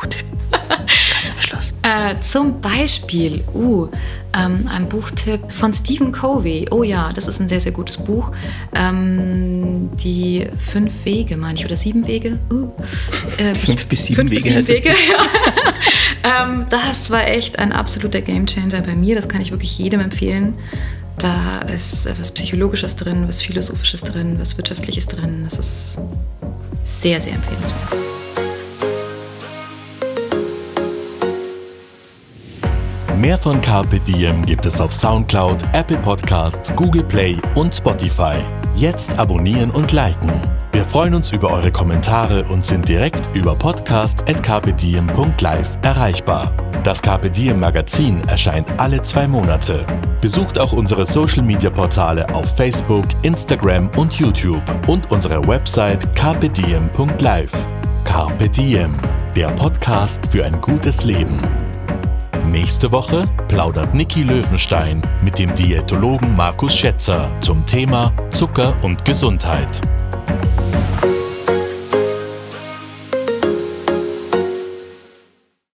Buchtipp. *laughs* Ganz am Schluss. Äh, zum Beispiel, uh, ähm, ein Buchtipp von Stephen Covey. Oh ja, das ist ein sehr, sehr gutes Buch. Ähm, die fünf Wege, meine ich, oder sieben Wege? Uh, äh, Fünf bis sieben fünf bis Wege sieben heißt das Wege, *laughs* ja. ähm, das war echt ein absoluter Gamechanger bei mir. Das kann ich wirklich jedem empfehlen. Da ist was Psychologisches drin, was Philosophisches drin, was Wirtschaftliches drin. Das ist sehr, sehr empfehlenswert. Mehr von Carpe Diem gibt es auf Soundcloud, Apple Podcasts, Google Play und Spotify. Jetzt abonnieren und liken. Wir freuen uns über eure Kommentare und sind direkt über podcast.carpediem.live erreichbar. Das Carpe Diem Magazin erscheint alle zwei Monate. Besucht auch unsere Social Media Portale auf Facebook, Instagram und YouTube und unsere Website carpediem.live. Carpe Diem, der Podcast für ein gutes Leben. Nächste Woche plaudert Niki Löwenstein mit dem Diätologen Markus Schätzer zum Thema Zucker und Gesundheit.